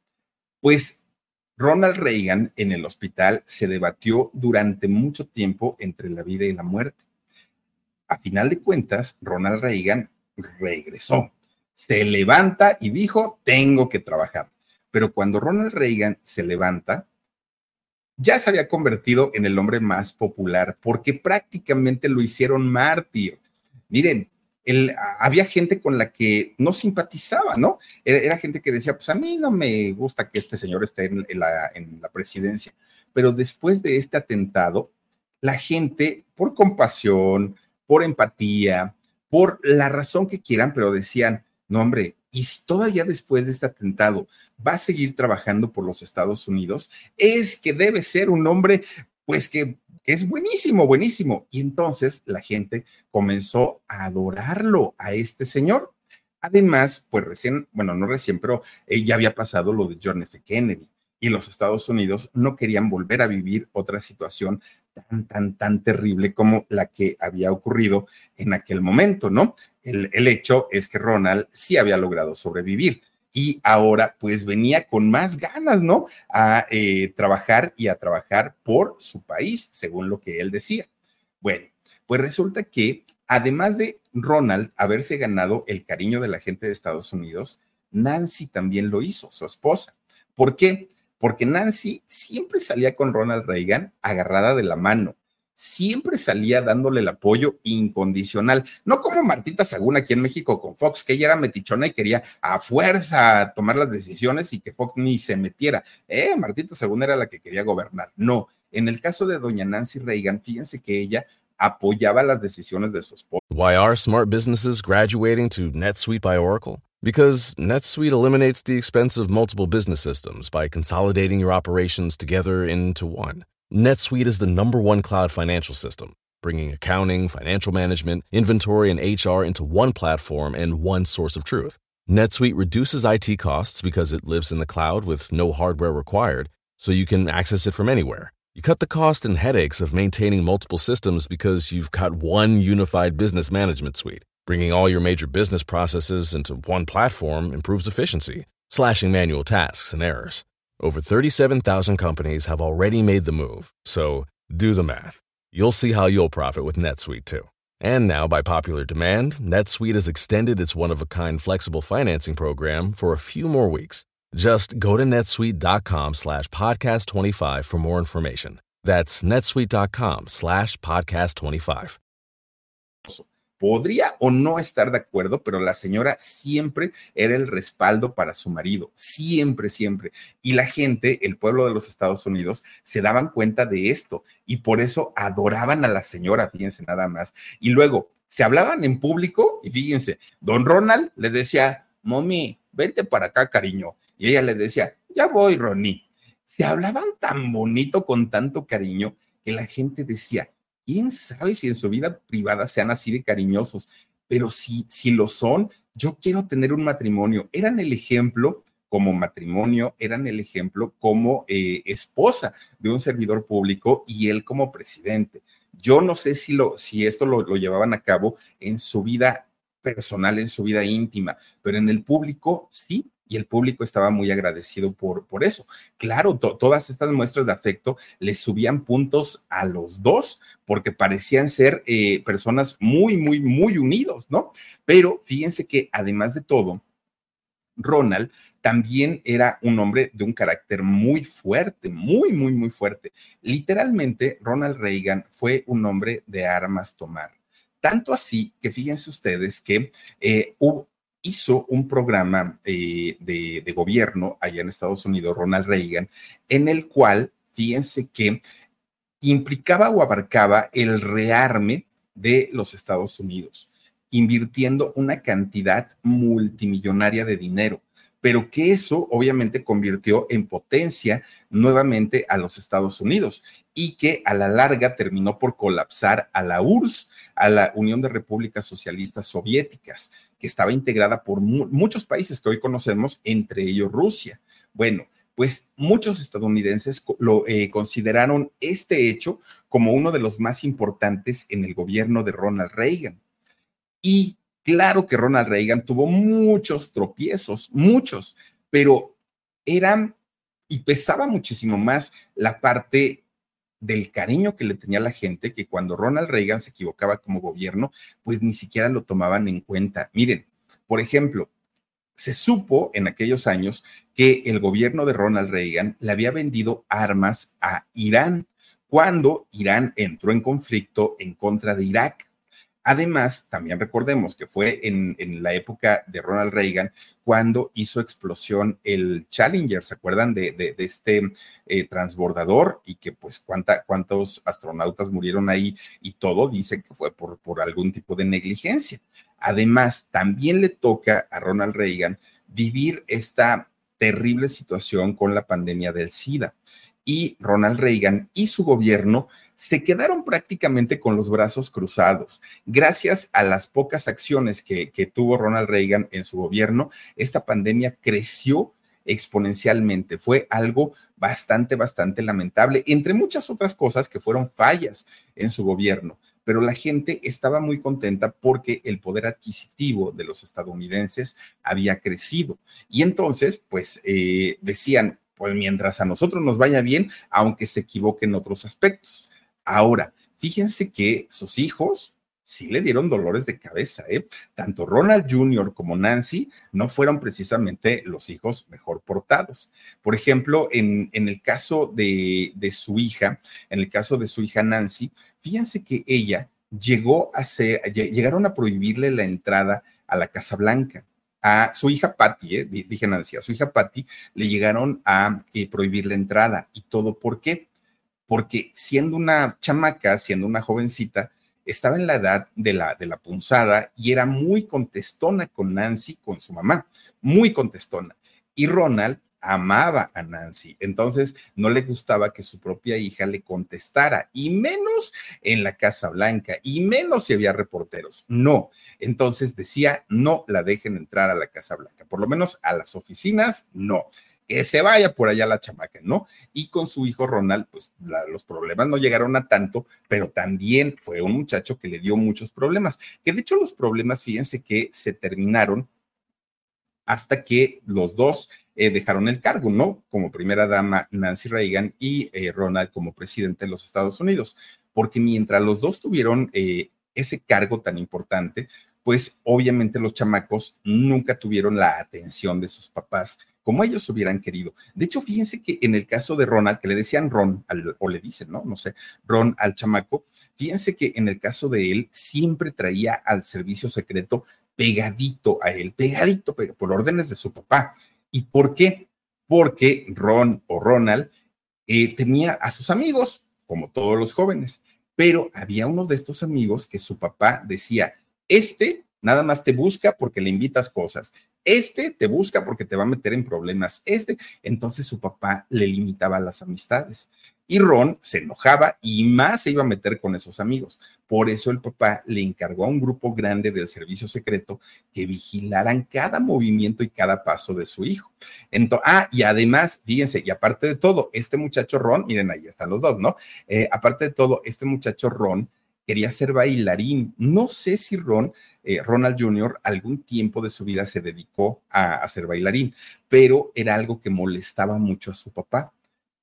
Pues Ronald Reagan en el hospital se debatió durante mucho tiempo entre la vida y la muerte. A final de cuentas, Ronald Reagan regresó, se levanta y dijo, tengo que trabajar. Pero cuando Ronald Reagan se levanta, ya se había convertido en el hombre más popular porque prácticamente lo hicieron mártir. Miren, había gente con la que no simpatizaba, ¿no? Era, gente que decía, pues a mí no me gusta que este señor esté en, la, en la presidencia. Pero después de este atentado, la gente, por compasión, por empatía, por la razón que quieran, pero decían, no, hombre, y si todavía después de este atentado va a seguir trabajando por los Estados Unidos, es que debe ser un hombre, pues que, es buenísimo, buenísimo. Y entonces la gente comenzó a adorarlo a este señor. Además, pues recién, bueno, no recién, pero ya había pasado lo de John F. Kennedy y los Estados Unidos no querían volver a vivir otra situación tan, tan, tan terrible como la que había ocurrido en aquel momento, ¿no? El, el hecho es que Ronald sí había logrado sobrevivir y ahora pues venía con más ganas, ¿no? A eh, trabajar y a trabajar por su país, según lo que él decía. Bueno, pues resulta que además de Ronald haberse ganado el cariño de la gente de Estados Unidos, Nancy también lo hizo, su esposa. ¿Por qué? Porque Nancy siempre salía con Ronald Reagan agarrada de la mano siempre salía dándole el apoyo incondicional, no como Martita Sagún aquí en México con Fox, que ella era metichona y quería a fuerza tomar las decisiones y que Fox ni se metiera. Eh, Martita Sagún era la que quería gobernar. No, en el caso de doña Nancy Reagan, fíjense que ella apoyaba las decisiones de su esposo. Why are smart businesses graduating to NetSuite by Oracle? Because NetSuite eliminates the expense of multiple business systems by consolidating your operations together into one. NetSuite is the number one cloud financial system, bringing accounting, financial management, inventory, and HR into one platform and one source of truth. NetSuite reduces IT costs because it lives in the cloud with no hardware required, so you can access it from anywhere. You cut the cost and headaches of maintaining multiple systems because you've got one unified business management suite. Bringing all your major business processes into one platform improves efficiency, slashing manual tasks and errors. Over 37,000 companies have already made the move, so do the math. You'll see how you'll profit with NetSuite too. And now, by popular demand, NetSuite has extended its one-of-a-kind flexible financing program for a few more weeks. Just go to netsuite.com slash podcast25 for more information. That's netsuite.com slash podcast25. Podría o no estar de acuerdo, pero la señora siempre era el respaldo para su marido, siempre, siempre. Y la gente, el pueblo de los Estados Unidos, se daban cuenta de esto y por eso adoraban a la señora, fíjense nada más. Y luego se hablaban en público y fíjense, don Ronald le decía, mami, vente para acá, cariño. Y ella le decía, ya voy, Ronnie. Se hablaban tan bonito, con tanto cariño, que la gente decía, quién sabe si en su vida privada sean así de cariñosos, pero si, si lo son, yo quiero tener un matrimonio. Eran el ejemplo como matrimonio, eran el ejemplo como eh, esposa de un servidor público y él como presidente. Yo no sé si, lo, si esto lo, lo llevaban a cabo en su vida personal, en su vida íntima, pero en el público sí, y el público estaba muy agradecido por, por eso. Claro, todas estas muestras de afecto les subían puntos a los dos porque parecían ser eh, personas muy, muy, muy unidos, ¿no? Pero fíjense que además de todo, Ronald también era un hombre de un carácter muy fuerte, muy, muy, muy fuerte. Literalmente, Ronald Reagan fue un hombre de armas tomar. Tanto así que fíjense ustedes que eh, hubo, hizo un programa eh, de, gobierno allá en Estados Unidos, Ronald Reagan, en el cual, fíjense que implicaba o abarcaba el rearme de los Estados Unidos, invirtiendo una cantidad multimillonaria de dinero pero que eso obviamente convirtió en potencia nuevamente a los Estados Unidos y que a la larga terminó por colapsar a la URSS, a la Unión de Repúblicas Socialistas Soviéticas que estaba integrada por muchos países que hoy conocemos, entre ellos Rusia. Bueno, pues muchos estadounidenses lo eh, consideraron este hecho como uno de los más importantes en el gobierno de Ronald Reagan. Y claro que Ronald Reagan tuvo muchos tropiezos, muchos, pero eran y pesaba muchísimo más la parte del cariño que le tenía la gente, que cuando Ronald Reagan se equivocaba como gobierno, pues ni siquiera lo tomaban en cuenta. Miren, por ejemplo, se supo en aquellos años que el gobierno de Ronald Reagan le había vendido armas a Irán cuando Irán entró en conflicto en contra de Irak. Además, también recordemos que fue en, la época de Ronald Reagan cuando hizo explosión el Challenger, ¿se acuerdan de, este eh, transbordador? Y que pues cuánta, cuántos astronautas murieron ahí y todo dice que fue por, por algún tipo de negligencia. Además, también le toca a Ronald Reagan vivir esta terrible situación con la pandemia del SIDA. Y Ronald Reagan y su gobierno se quedaron prácticamente con los brazos cruzados. Gracias a las pocas acciones que, tuvo Ronald Reagan en su gobierno, esta pandemia creció exponencialmente. Fue algo bastante, bastante lamentable, entre muchas otras cosas que fueron fallas en su gobierno. Pero la gente estaba muy contenta porque el poder adquisitivo de los estadounidenses había crecido. Y entonces, pues eh, decían, pues mientras a nosotros nos vaya bien, aunque se equivoquen en otros aspectos. Ahora, fíjense que sus hijos sí le dieron dolores de cabeza, ¿eh? Tanto Ronald Jr. como Nancy no fueron precisamente los hijos mejor portados. Por ejemplo, en, en el caso de, de su hija, en el caso de su hija Nancy, fíjense que ella llegó a ser, llegaron a prohibirle la entrada a la Casa Blanca. A su hija Patty, ¿eh? dije Nancy, a su hija Patty le llegaron a eh, prohibir la entrada. ¿Y todo por qué? Porque siendo una chamaca, siendo una jovencita, estaba en la edad de la, de la punzada y era muy contestona con Nancy, con su mamá, muy contestona. Y Ronald amaba a Nancy, entonces no le gustaba que su propia hija le contestara, y menos en la Casa Blanca, y menos si había reporteros. No, entonces decía, no la dejen entrar a la Casa Blanca, por lo menos a las oficinas, no que se vaya por allá la chamaca, ¿no? Y con su hijo Ronald, pues los problemas no llegaron a tanto, pero también fue un muchacho que le dio muchos problemas, que de hecho los problemas, fíjense que se terminaron hasta que los dos eh, dejaron el cargo, ¿no? Como primera dama Nancy Reagan y eh, Ronald como presidente de los Estados Unidos, porque mientras los dos tuvieron eh, ese cargo tan importante, pues obviamente los chamacos nunca tuvieron la atención de sus papás como ellos hubieran querido. De hecho, fíjense que en el caso de Ronald, que le decían Ron, o le dicen, ¿no? No sé, Ron al chamaco, Fíjense que en el caso de él, siempre traía al servicio secreto pegadito a él, pegadito, por órdenes de su papá. ¿Y por qué? Porque Ron o Ronald eh, tenía a sus amigos, como todos los jóvenes, pero había uno de estos amigos que su papá decía, este nada más te busca porque le invitas cosas, este te busca porque te va a meter en problemas. Este, entonces su papá le limitaba las amistades. Y Ron se enojaba y más se iba a meter con esos amigos. Por eso el papá le encargó a un grupo grande del servicio secreto que vigilaran cada movimiento y cada paso de su hijo. Ah, y además, fíjense, y aparte de todo, este muchacho Ron, miren, ahí están los dos, ¿no? Eh, aparte de todo, este muchacho Ron quería ser bailarín. No sé si Ron, eh, Ronald Jr. algún tiempo de su vida se dedicó a, a ser bailarín, pero era algo que molestaba mucho a su papá,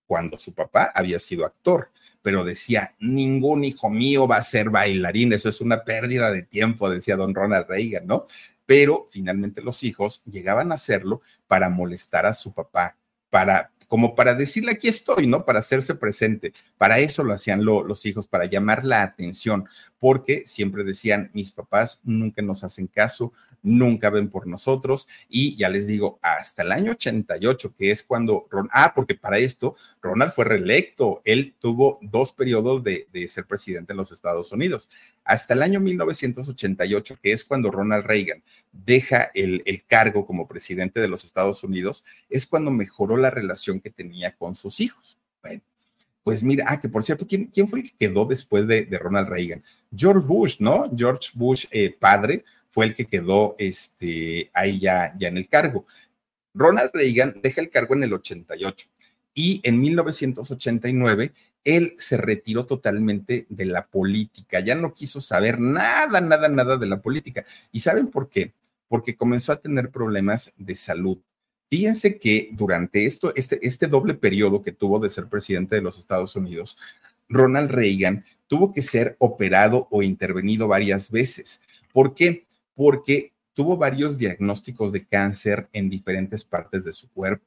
cuando su papá había sido actor pero decía, ningún hijo mío va a ser bailarín, eso es una pérdida de tiempo, decía don Ronald Reagan, ¿no? Pero finalmente los hijos llegaban a hacerlo para molestar a su papá, para como para decirle aquí estoy, ¿no? Para hacerse presente. Para eso lo hacían los hijos, para llamar la atención, porque siempre decían, mis papás nunca nos hacen caso, nunca ven por nosotros y ya les digo, hasta el año 88, que es cuando, Ron, ah, porque para esto Ronald fue reelecto, él tuvo dos periodos de, ser presidente en los Estados Unidos. Hasta el año 1988, que es cuando Ronald Reagan deja el, el cargo como presidente de los Estados Unidos, es cuando mejoró la relación que tenía con sus hijos. Bueno, pues mira, ah, que por cierto, ¿quién, fue el que quedó después de, de Ronald Reagan? George Bush, ¿no? George Bush, eh, padre, fue el que quedó este, ahí ya, ya en el cargo. Ronald Reagan deja el cargo en el 88 y en 1989 él se retiró totalmente de la política, ya no quiso saber nada, nada, nada de la política. ¿Y saben por qué? Porque comenzó a tener problemas de salud. Fíjense que durante esto, este, este doble periodo que tuvo de ser presidente de los Estados Unidos, Ronald Reagan tuvo que ser operado o intervenido varias veces. ¿Por qué? Porque tuvo varios diagnósticos de cáncer en diferentes partes de su cuerpo.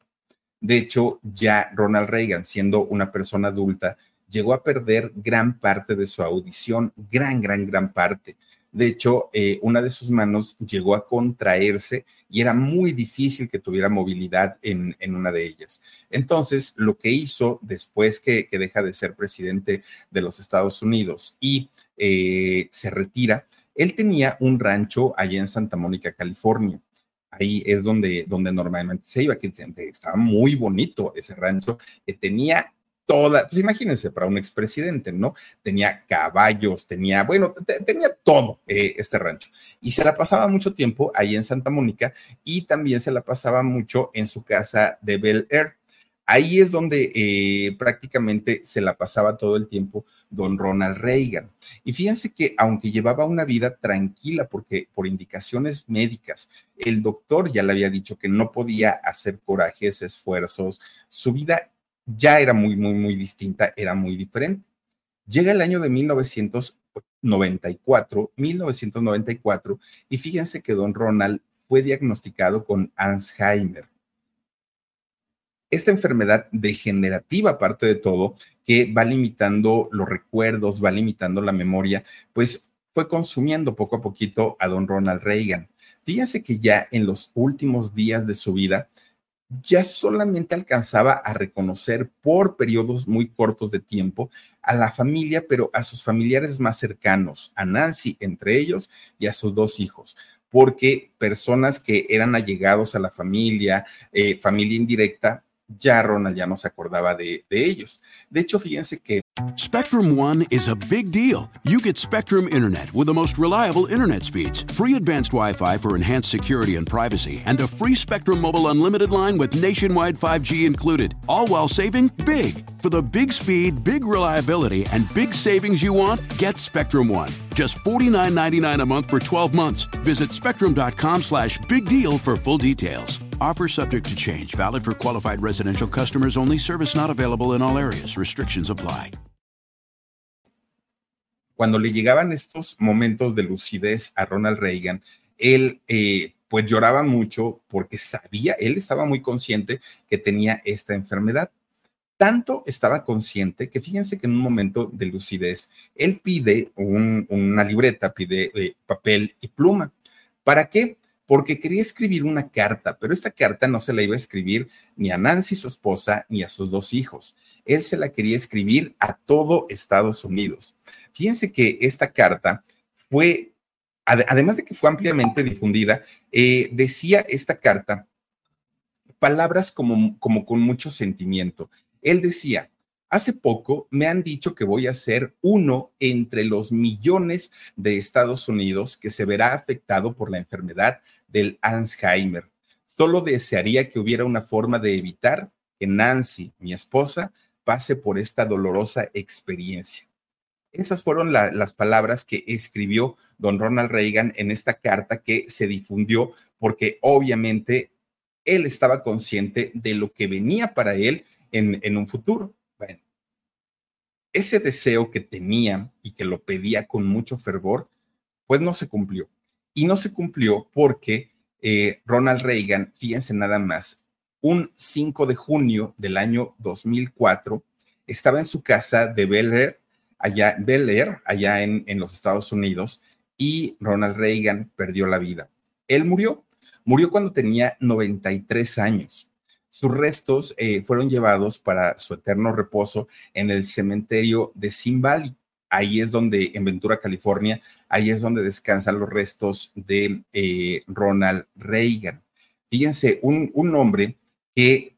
De hecho, ya Ronald Reagan, siendo una persona adulta, llegó a perder gran parte de su audición, gran, gran, gran parte. De hecho, eh, una de sus manos llegó a contraerse y era muy difícil que tuviera movilidad en, una de ellas. Entonces, lo que hizo después que, deja de ser presidente de los Estados Unidos y eh, se retira, él tenía un rancho allá en Santa Mónica, California. Ahí es donde, donde normalmente se iba, que estaba muy bonito ese rancho, que tenía toda, pues imagínense, para un expresidente, ¿no? Tenía caballos, tenía, bueno, tenía todo eh, este rancho. Y se la pasaba mucho tiempo ahí en Santa Mónica y también se la pasaba mucho en su casa de Bel Air. Ahí es donde eh, prácticamente se la pasaba todo el tiempo don Ronald Reagan. Y fíjense que aunque llevaba una vida tranquila, porque por indicaciones médicas, el doctor ya le había dicho que no podía hacer corajes, esfuerzos, su vida ya era muy, muy, muy distinta, era muy diferente. Llega el año de 1994, 1994, y fíjense que don Ronald fue diagnosticado con Alzheimer. Esta enfermedad degenerativa, aparte de todo, que va limitando los recuerdos, va limitando la memoria, pues fue consumiendo poco a poquito a don Ronald Reagan. Fíjense que ya en los últimos días de su vida, ya solamente alcanzaba a reconocer por periodos muy cortos de tiempo a la familia, pero a sus familiares más cercanos, a Nancy entre ellos y a sus dos hijos, porque personas que eran allegados a la familia, eh, familia indirecta, ya Ronald ya no se acordaba de, de ellos. De hecho, fíjense que Spectrum One is a big deal. You get Spectrum Internet with the most reliable internet speeds, free advanced Wi Fi for enhanced security and privacy, and a free Spectrum Mobile Unlimited line with nationwide 5G included, all while saving big. For the big speed, big reliability, and big savings you want, get Spectrum One. Just $49.99 a month for 12 months. Visit spectrum.com slash big deal for full details. Offer subject to change, valid for qualified residential customers only. Service not available in all areas. Restrictions apply. Cuando le llegaban estos momentos de lucidez a Ronald Reagan, él eh, pues lloraba mucho porque sabía, él estaba muy consciente que tenía esta enfermedad Tanto estaba consciente que fíjense que en un momento de lucidez, él pide una libreta, pide eh, papel y pluma. ¿Para qué? Porque quería escribir una carta, pero esta carta no se la iba a escribir ni a Nancy, su esposa, ni a sus dos hijos. Él se la quería escribir a todo Estados Unidos. Fíjense que esta carta fue, además de que fue ampliamente difundida, eh, decía esta carta palabras como, como con mucho sentimiento. Él decía, hace poco me han dicho que voy a ser uno entre los millones de Estados Unidos que se verá afectado por la enfermedad del Alzheimer. Solo desearía que hubiera una forma de evitar que Nancy, mi esposa, pase por esta dolorosa experiencia. Esas fueron las palabras que escribió don Ronald Reagan en esta carta que se difundió porque obviamente él estaba consciente de lo que venía para él en, un futuro. Bueno, ese deseo que tenía y que lo pedía con mucho fervor, pues no se cumplió. Y no se cumplió porque eh, Ronald Reagan, fíjense nada más, un 5 de junio del año 2004, estaba en su casa de Bel Air, allá, Bel Air, allá en, en los Estados Unidos, y Ronald Reagan perdió la vida. Él murió, murió cuando tenía 93 años. Sus restos eh, fueron llevados para su eterno reposo en el cementerio de Sin Valley. Ahí es donde, en Ventura, California, ahí es donde descansan los restos de eh, Ronald Reagan. Fíjense, un, un hombre que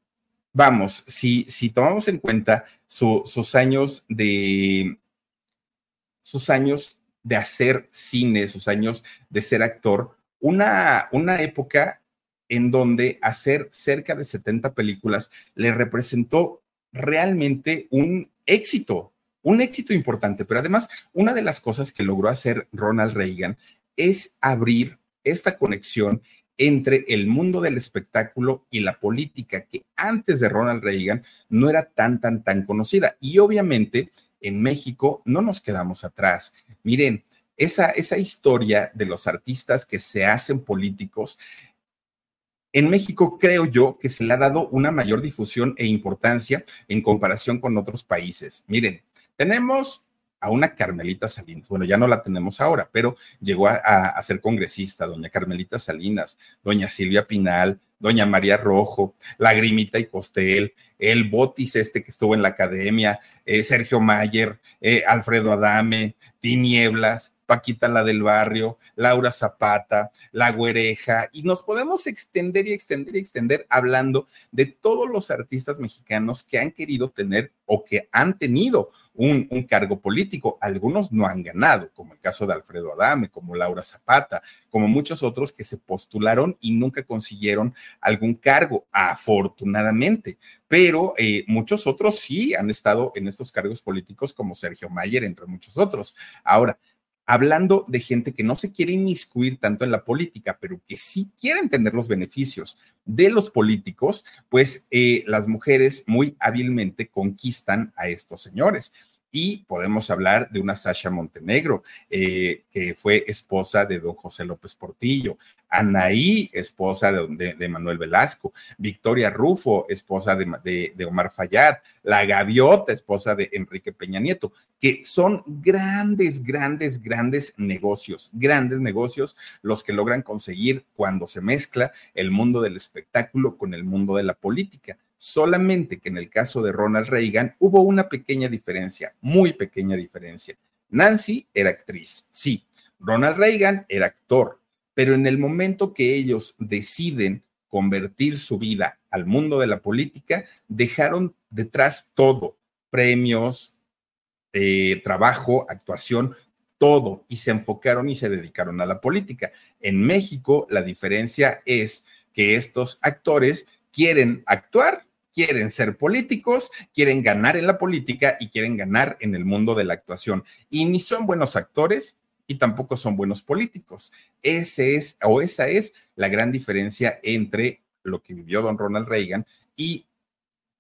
vamos, si, si tomamos en cuenta sus años de sus años de hacer cine, sus años de ser actor, una, una época en donde hacer cerca de 70 películas le representó realmente un éxito, un éxito importante. Pero además, una de las cosas que logró hacer Ronald Reagan es abrir esta conexión entre el mundo del espectáculo y la política, que antes de Ronald Reagan no era tan, tan, tan conocida. Y obviamente en México no nos quedamos atrás. Miren, esa, esa historia de los artistas que se hacen políticos, en México creo yo que se le ha dado una mayor difusión e importancia en comparación con otros países. Miren, tenemos a una Carmelita Salinas. Bueno, ya no la tenemos ahora, pero llegó a, ser congresista, doña Carmelita Salinas, doña Silvia Pinal, doña María Rojo, Lagrimita y Costel, el Botis este que estuvo en la academia, eh, Sergio Mayer, eh, Alfredo Adame, Tinieblas, Paquita la del barrio, Laura Zapata, La Güereja, y nos podemos extender y extender y extender hablando de todos los artistas mexicanos que han querido tener o que han tenido un, cargo político. Algunos no han ganado, como el caso de Alfredo Adame, como Laura Zapata, como muchos otros que se postularon y nunca consiguieron algún cargo, afortunadamente. Pero eh, muchos otros sí han estado en estos cargos políticos, como Sergio Mayer, entre muchos otros. Ahora, hablando de gente que no se quiere inmiscuir tanto en la política, pero que sí quiere entender los beneficios de los políticos, pues eh, las mujeres muy hábilmente conquistan a estos señores. Y podemos hablar de una Sasha Montenegro, eh, que fue esposa de don José López Portillo, Anaí, esposa de, Manuel Velasco, Victoria Rufo, esposa de, de, Omar Fayad, La Gaviota, esposa de Enrique Peña Nieto, que son grandes, grandes, grandes negocios, grandes negocios los que logran conseguir cuando se mezcla el mundo del espectáculo con el mundo de la política. Solamente que en el caso de Ronald Reagan hubo una pequeña diferencia, muy pequeña diferencia. Nancy era actriz, sí. Ronald Reagan era actor, pero en el momento que ellos deciden convertir su vida al mundo de la política, dejaron detrás todo, premios, eh, trabajo, actuación, todo, y se enfocaron y se dedicaron a la política. En México, la diferencia es que estos actores quieren actuar quieren ser políticos, quieren ganar en la política y quieren ganar en el mundo de la actuación. Y ni son buenos actores y tampoco son buenos políticos. Ese es, o esa es la gran diferencia entre lo que vivió don Ronald Reagan y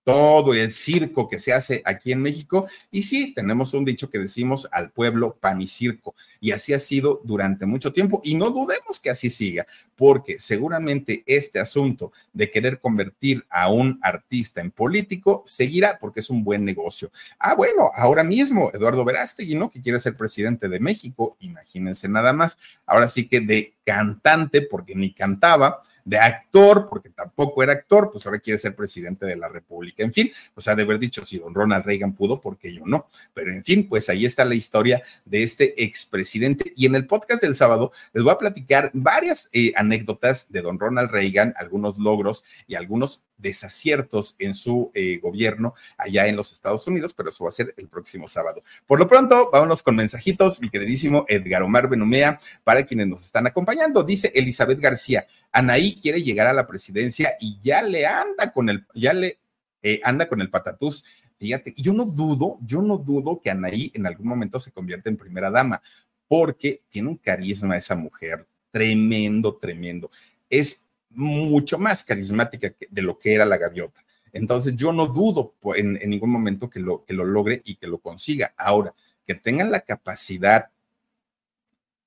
todo el circo que se hace aquí en México. Y sí, tenemos un dicho que decimos al pueblo pan y circo. Y así ha sido durante mucho tiempo. Y no dudemos que así siga, porque seguramente este asunto de querer convertir a un artista en político seguirá porque es un buen negocio. Ah, bueno, ahora mismo Eduardo Verástegui, ¿no? Que quiere ser presidente de México, imagínense nada más. Ahora sí que de cantante, porque ni cantaba, de actor, porque tampoco era actor, pues ahora quiere ser presidente de la República. En fin, pues ha de haber dicho, si don Ronald Reagan pudo, porque yo no. Pero en fin, pues ahí está la historia de este expresidente. Y en el podcast del sábado les voy a platicar varias eh, anécdotas de don Ronald Reagan, algunos logros y algunos desaciertos en su eh, gobierno allá en los Estados Unidos, pero eso va a ser el próximo sábado. Por lo pronto, vámonos con mensajitos, mi queridísimo Edgar Omar Benumea, para quienes nos están acompañando. Dice Elizabeth García, Anaí quiere llegar a la presidencia y ya le anda con el, ya le eh, anda con el patatús. Fíjate, yo no dudo, yo no dudo que Anaí en algún momento se convierta en primera dama, porque tiene un carisma esa mujer tremendo, tremendo. Es mucho más carismática de lo que era la gaviota. Entonces yo no dudo en, ningún momento que lo, que lo logre y que lo consiga. Ahora, que tengan la capacidad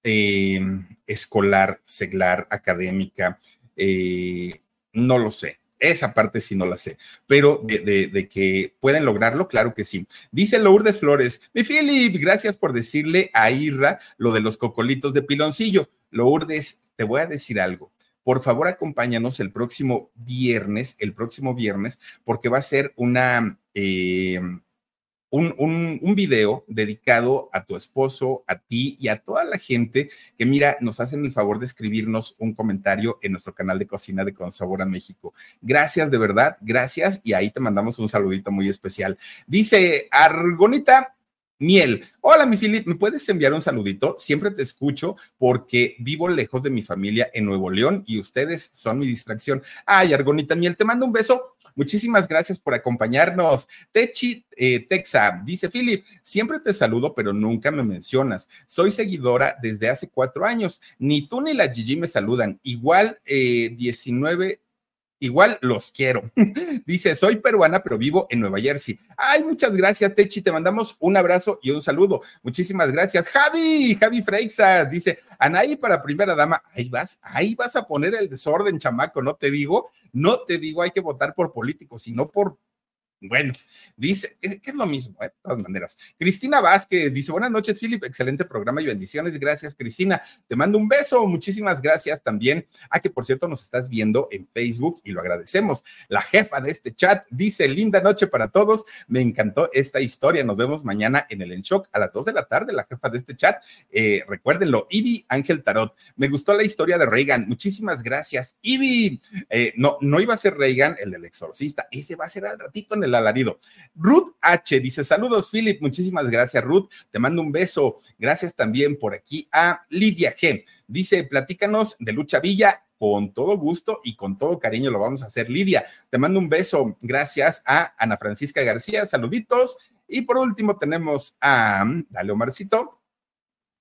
eh, escolar, seglar, académica, eh, no lo sé. Esa parte sí no la sé, pero de, que pueden lograrlo, claro que sí. Dice Lourdes Flores, mi Philip, gracias por decirle a Irra lo de los cocolitos de piloncillo. Lourdes, te voy a decir algo. Por favor, acompáñanos el próximo viernes, el próximo viernes, porque va a ser una, eh, un, un, video dedicado a tu esposo, a ti y a toda la gente que, mira, nos hacen el favor de escribirnos un comentario en nuestro canal de cocina de Consabor a México. Gracias, de verdad, gracias. Y ahí te mandamos un saludito muy especial. Dice Argonita, Miel, hola mi Filip, ¿me puedes enviar un saludito? Siempre te escucho porque vivo lejos de mi familia en Nuevo León y ustedes son mi distracción. Ay, Argonita Miel, te mando un beso. Muchísimas gracias por acompañarnos. Techi eh, Texa dice, Philip, siempre te saludo, pero nunca me mencionas. Soy seguidora desde hace cuatro años. Ni tú ni la Gigi me saludan. Igual eh, 19 Igual los quiero. Dice, soy peruana, pero vivo en Nueva Jersey. Ay, muchas gracias, Techi. Te mandamos un abrazo y un saludo. Muchísimas gracias. Javi, Javi Freixas, dice, Anaí para primera dama. Ahí vas, ahí vas a poner el desorden, chamaco, no te digo, no te digo, hay que votar por políticos, sino por bueno, dice, que es lo mismo, ¿eh? de todas maneras. Cristina Vázquez dice, buenas noches, Philip, excelente programa y bendiciones. Gracias, Cristina. Te mando un beso. Muchísimas gracias también a que, por cierto, nos estás viendo en Facebook y lo agradecemos. La jefa de este chat dice, linda noche para todos. Me encantó esta historia. Nos vemos mañana en el En Shock a las 2 de la tarde, la jefa de este chat. Eh, recuérdenlo, Ivy Ángel Tarot. Me gustó la historia de Reagan. Muchísimas gracias, Ivy. Eh, no, no iba a ser Reagan el del exorcista. Ese va a ser al ratito en el alarido. Ruth H dice: Saludos, Philip. Muchísimas gracias, Ruth. Te mando un beso. Gracias también por aquí a Lidia G. Dice: Platícanos de Lucha Villa. Con todo gusto y con todo cariño lo vamos a hacer, Lidia. Te mando un beso. Gracias a Ana Francisca García. Saluditos. Y por último tenemos a, dale Omarcito,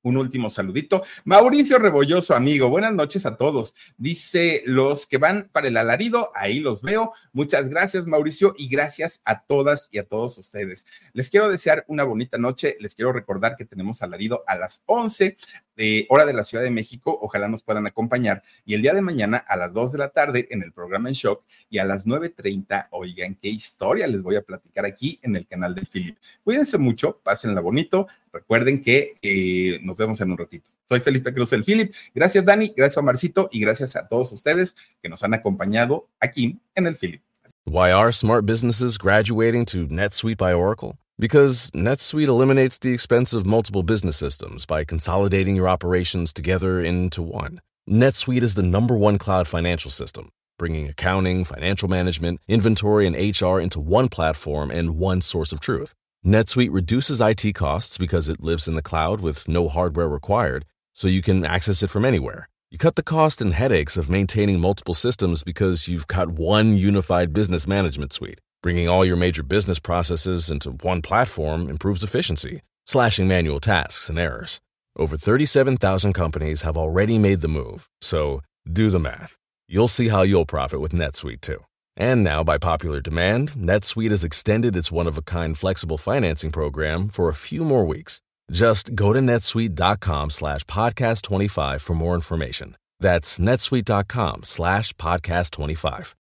un último saludito. Mauricio Rebolloso, amigo, buenas noches a todos. Dice, los que van para el alarido, ahí los veo. Muchas gracias, Mauricio, y gracias a todas y a todos ustedes. Les quiero desear una bonita noche. Les quiero recordar que tenemos alarido a las 11 de hora de la Ciudad de México. Ojalá nos puedan acompañar. Y el día de mañana a las 2 de la tarde en el programa En Shock y a las 9.30, oigan, qué historia les voy a platicar aquí en el canal de Philip. Cuídense mucho, pásenla bonito. Recuerden que eh, nos vemos en un ratito. Soy Felipe Cruz el Philip. Gracias, Dani. Gracias a Marcito. Y gracias a todos ustedes que nos han acompañado aquí en el Philip. Why are smart businesses graduating to NetSuite by Oracle? Because NetSuite eliminates the expense of multiple business systems by consolidating your operations together into one. NetSuite is the number one cloud financial system, bringing accounting, financial management, inventory, and HR into one platform and one source of truth. NetSuite reduces IT costs because it lives in the cloud with no hardware required, so you can access it from anywhere. You cut the cost and headaches of maintaining multiple systems because you've got one unified business management suite. Bringing all your major business processes into one platform improves efficiency, slashing manual tasks and errors. Over 37,000 companies have already made the move, so do the math. You'll see how you'll profit with NetSuite too. And now, by popular demand, NetSuite has extended its one of a kind flexible financing program for a few more weeks. Just go to netsuite.com slash podcast 25 for more information. That's netsuite.com slash podcast 25.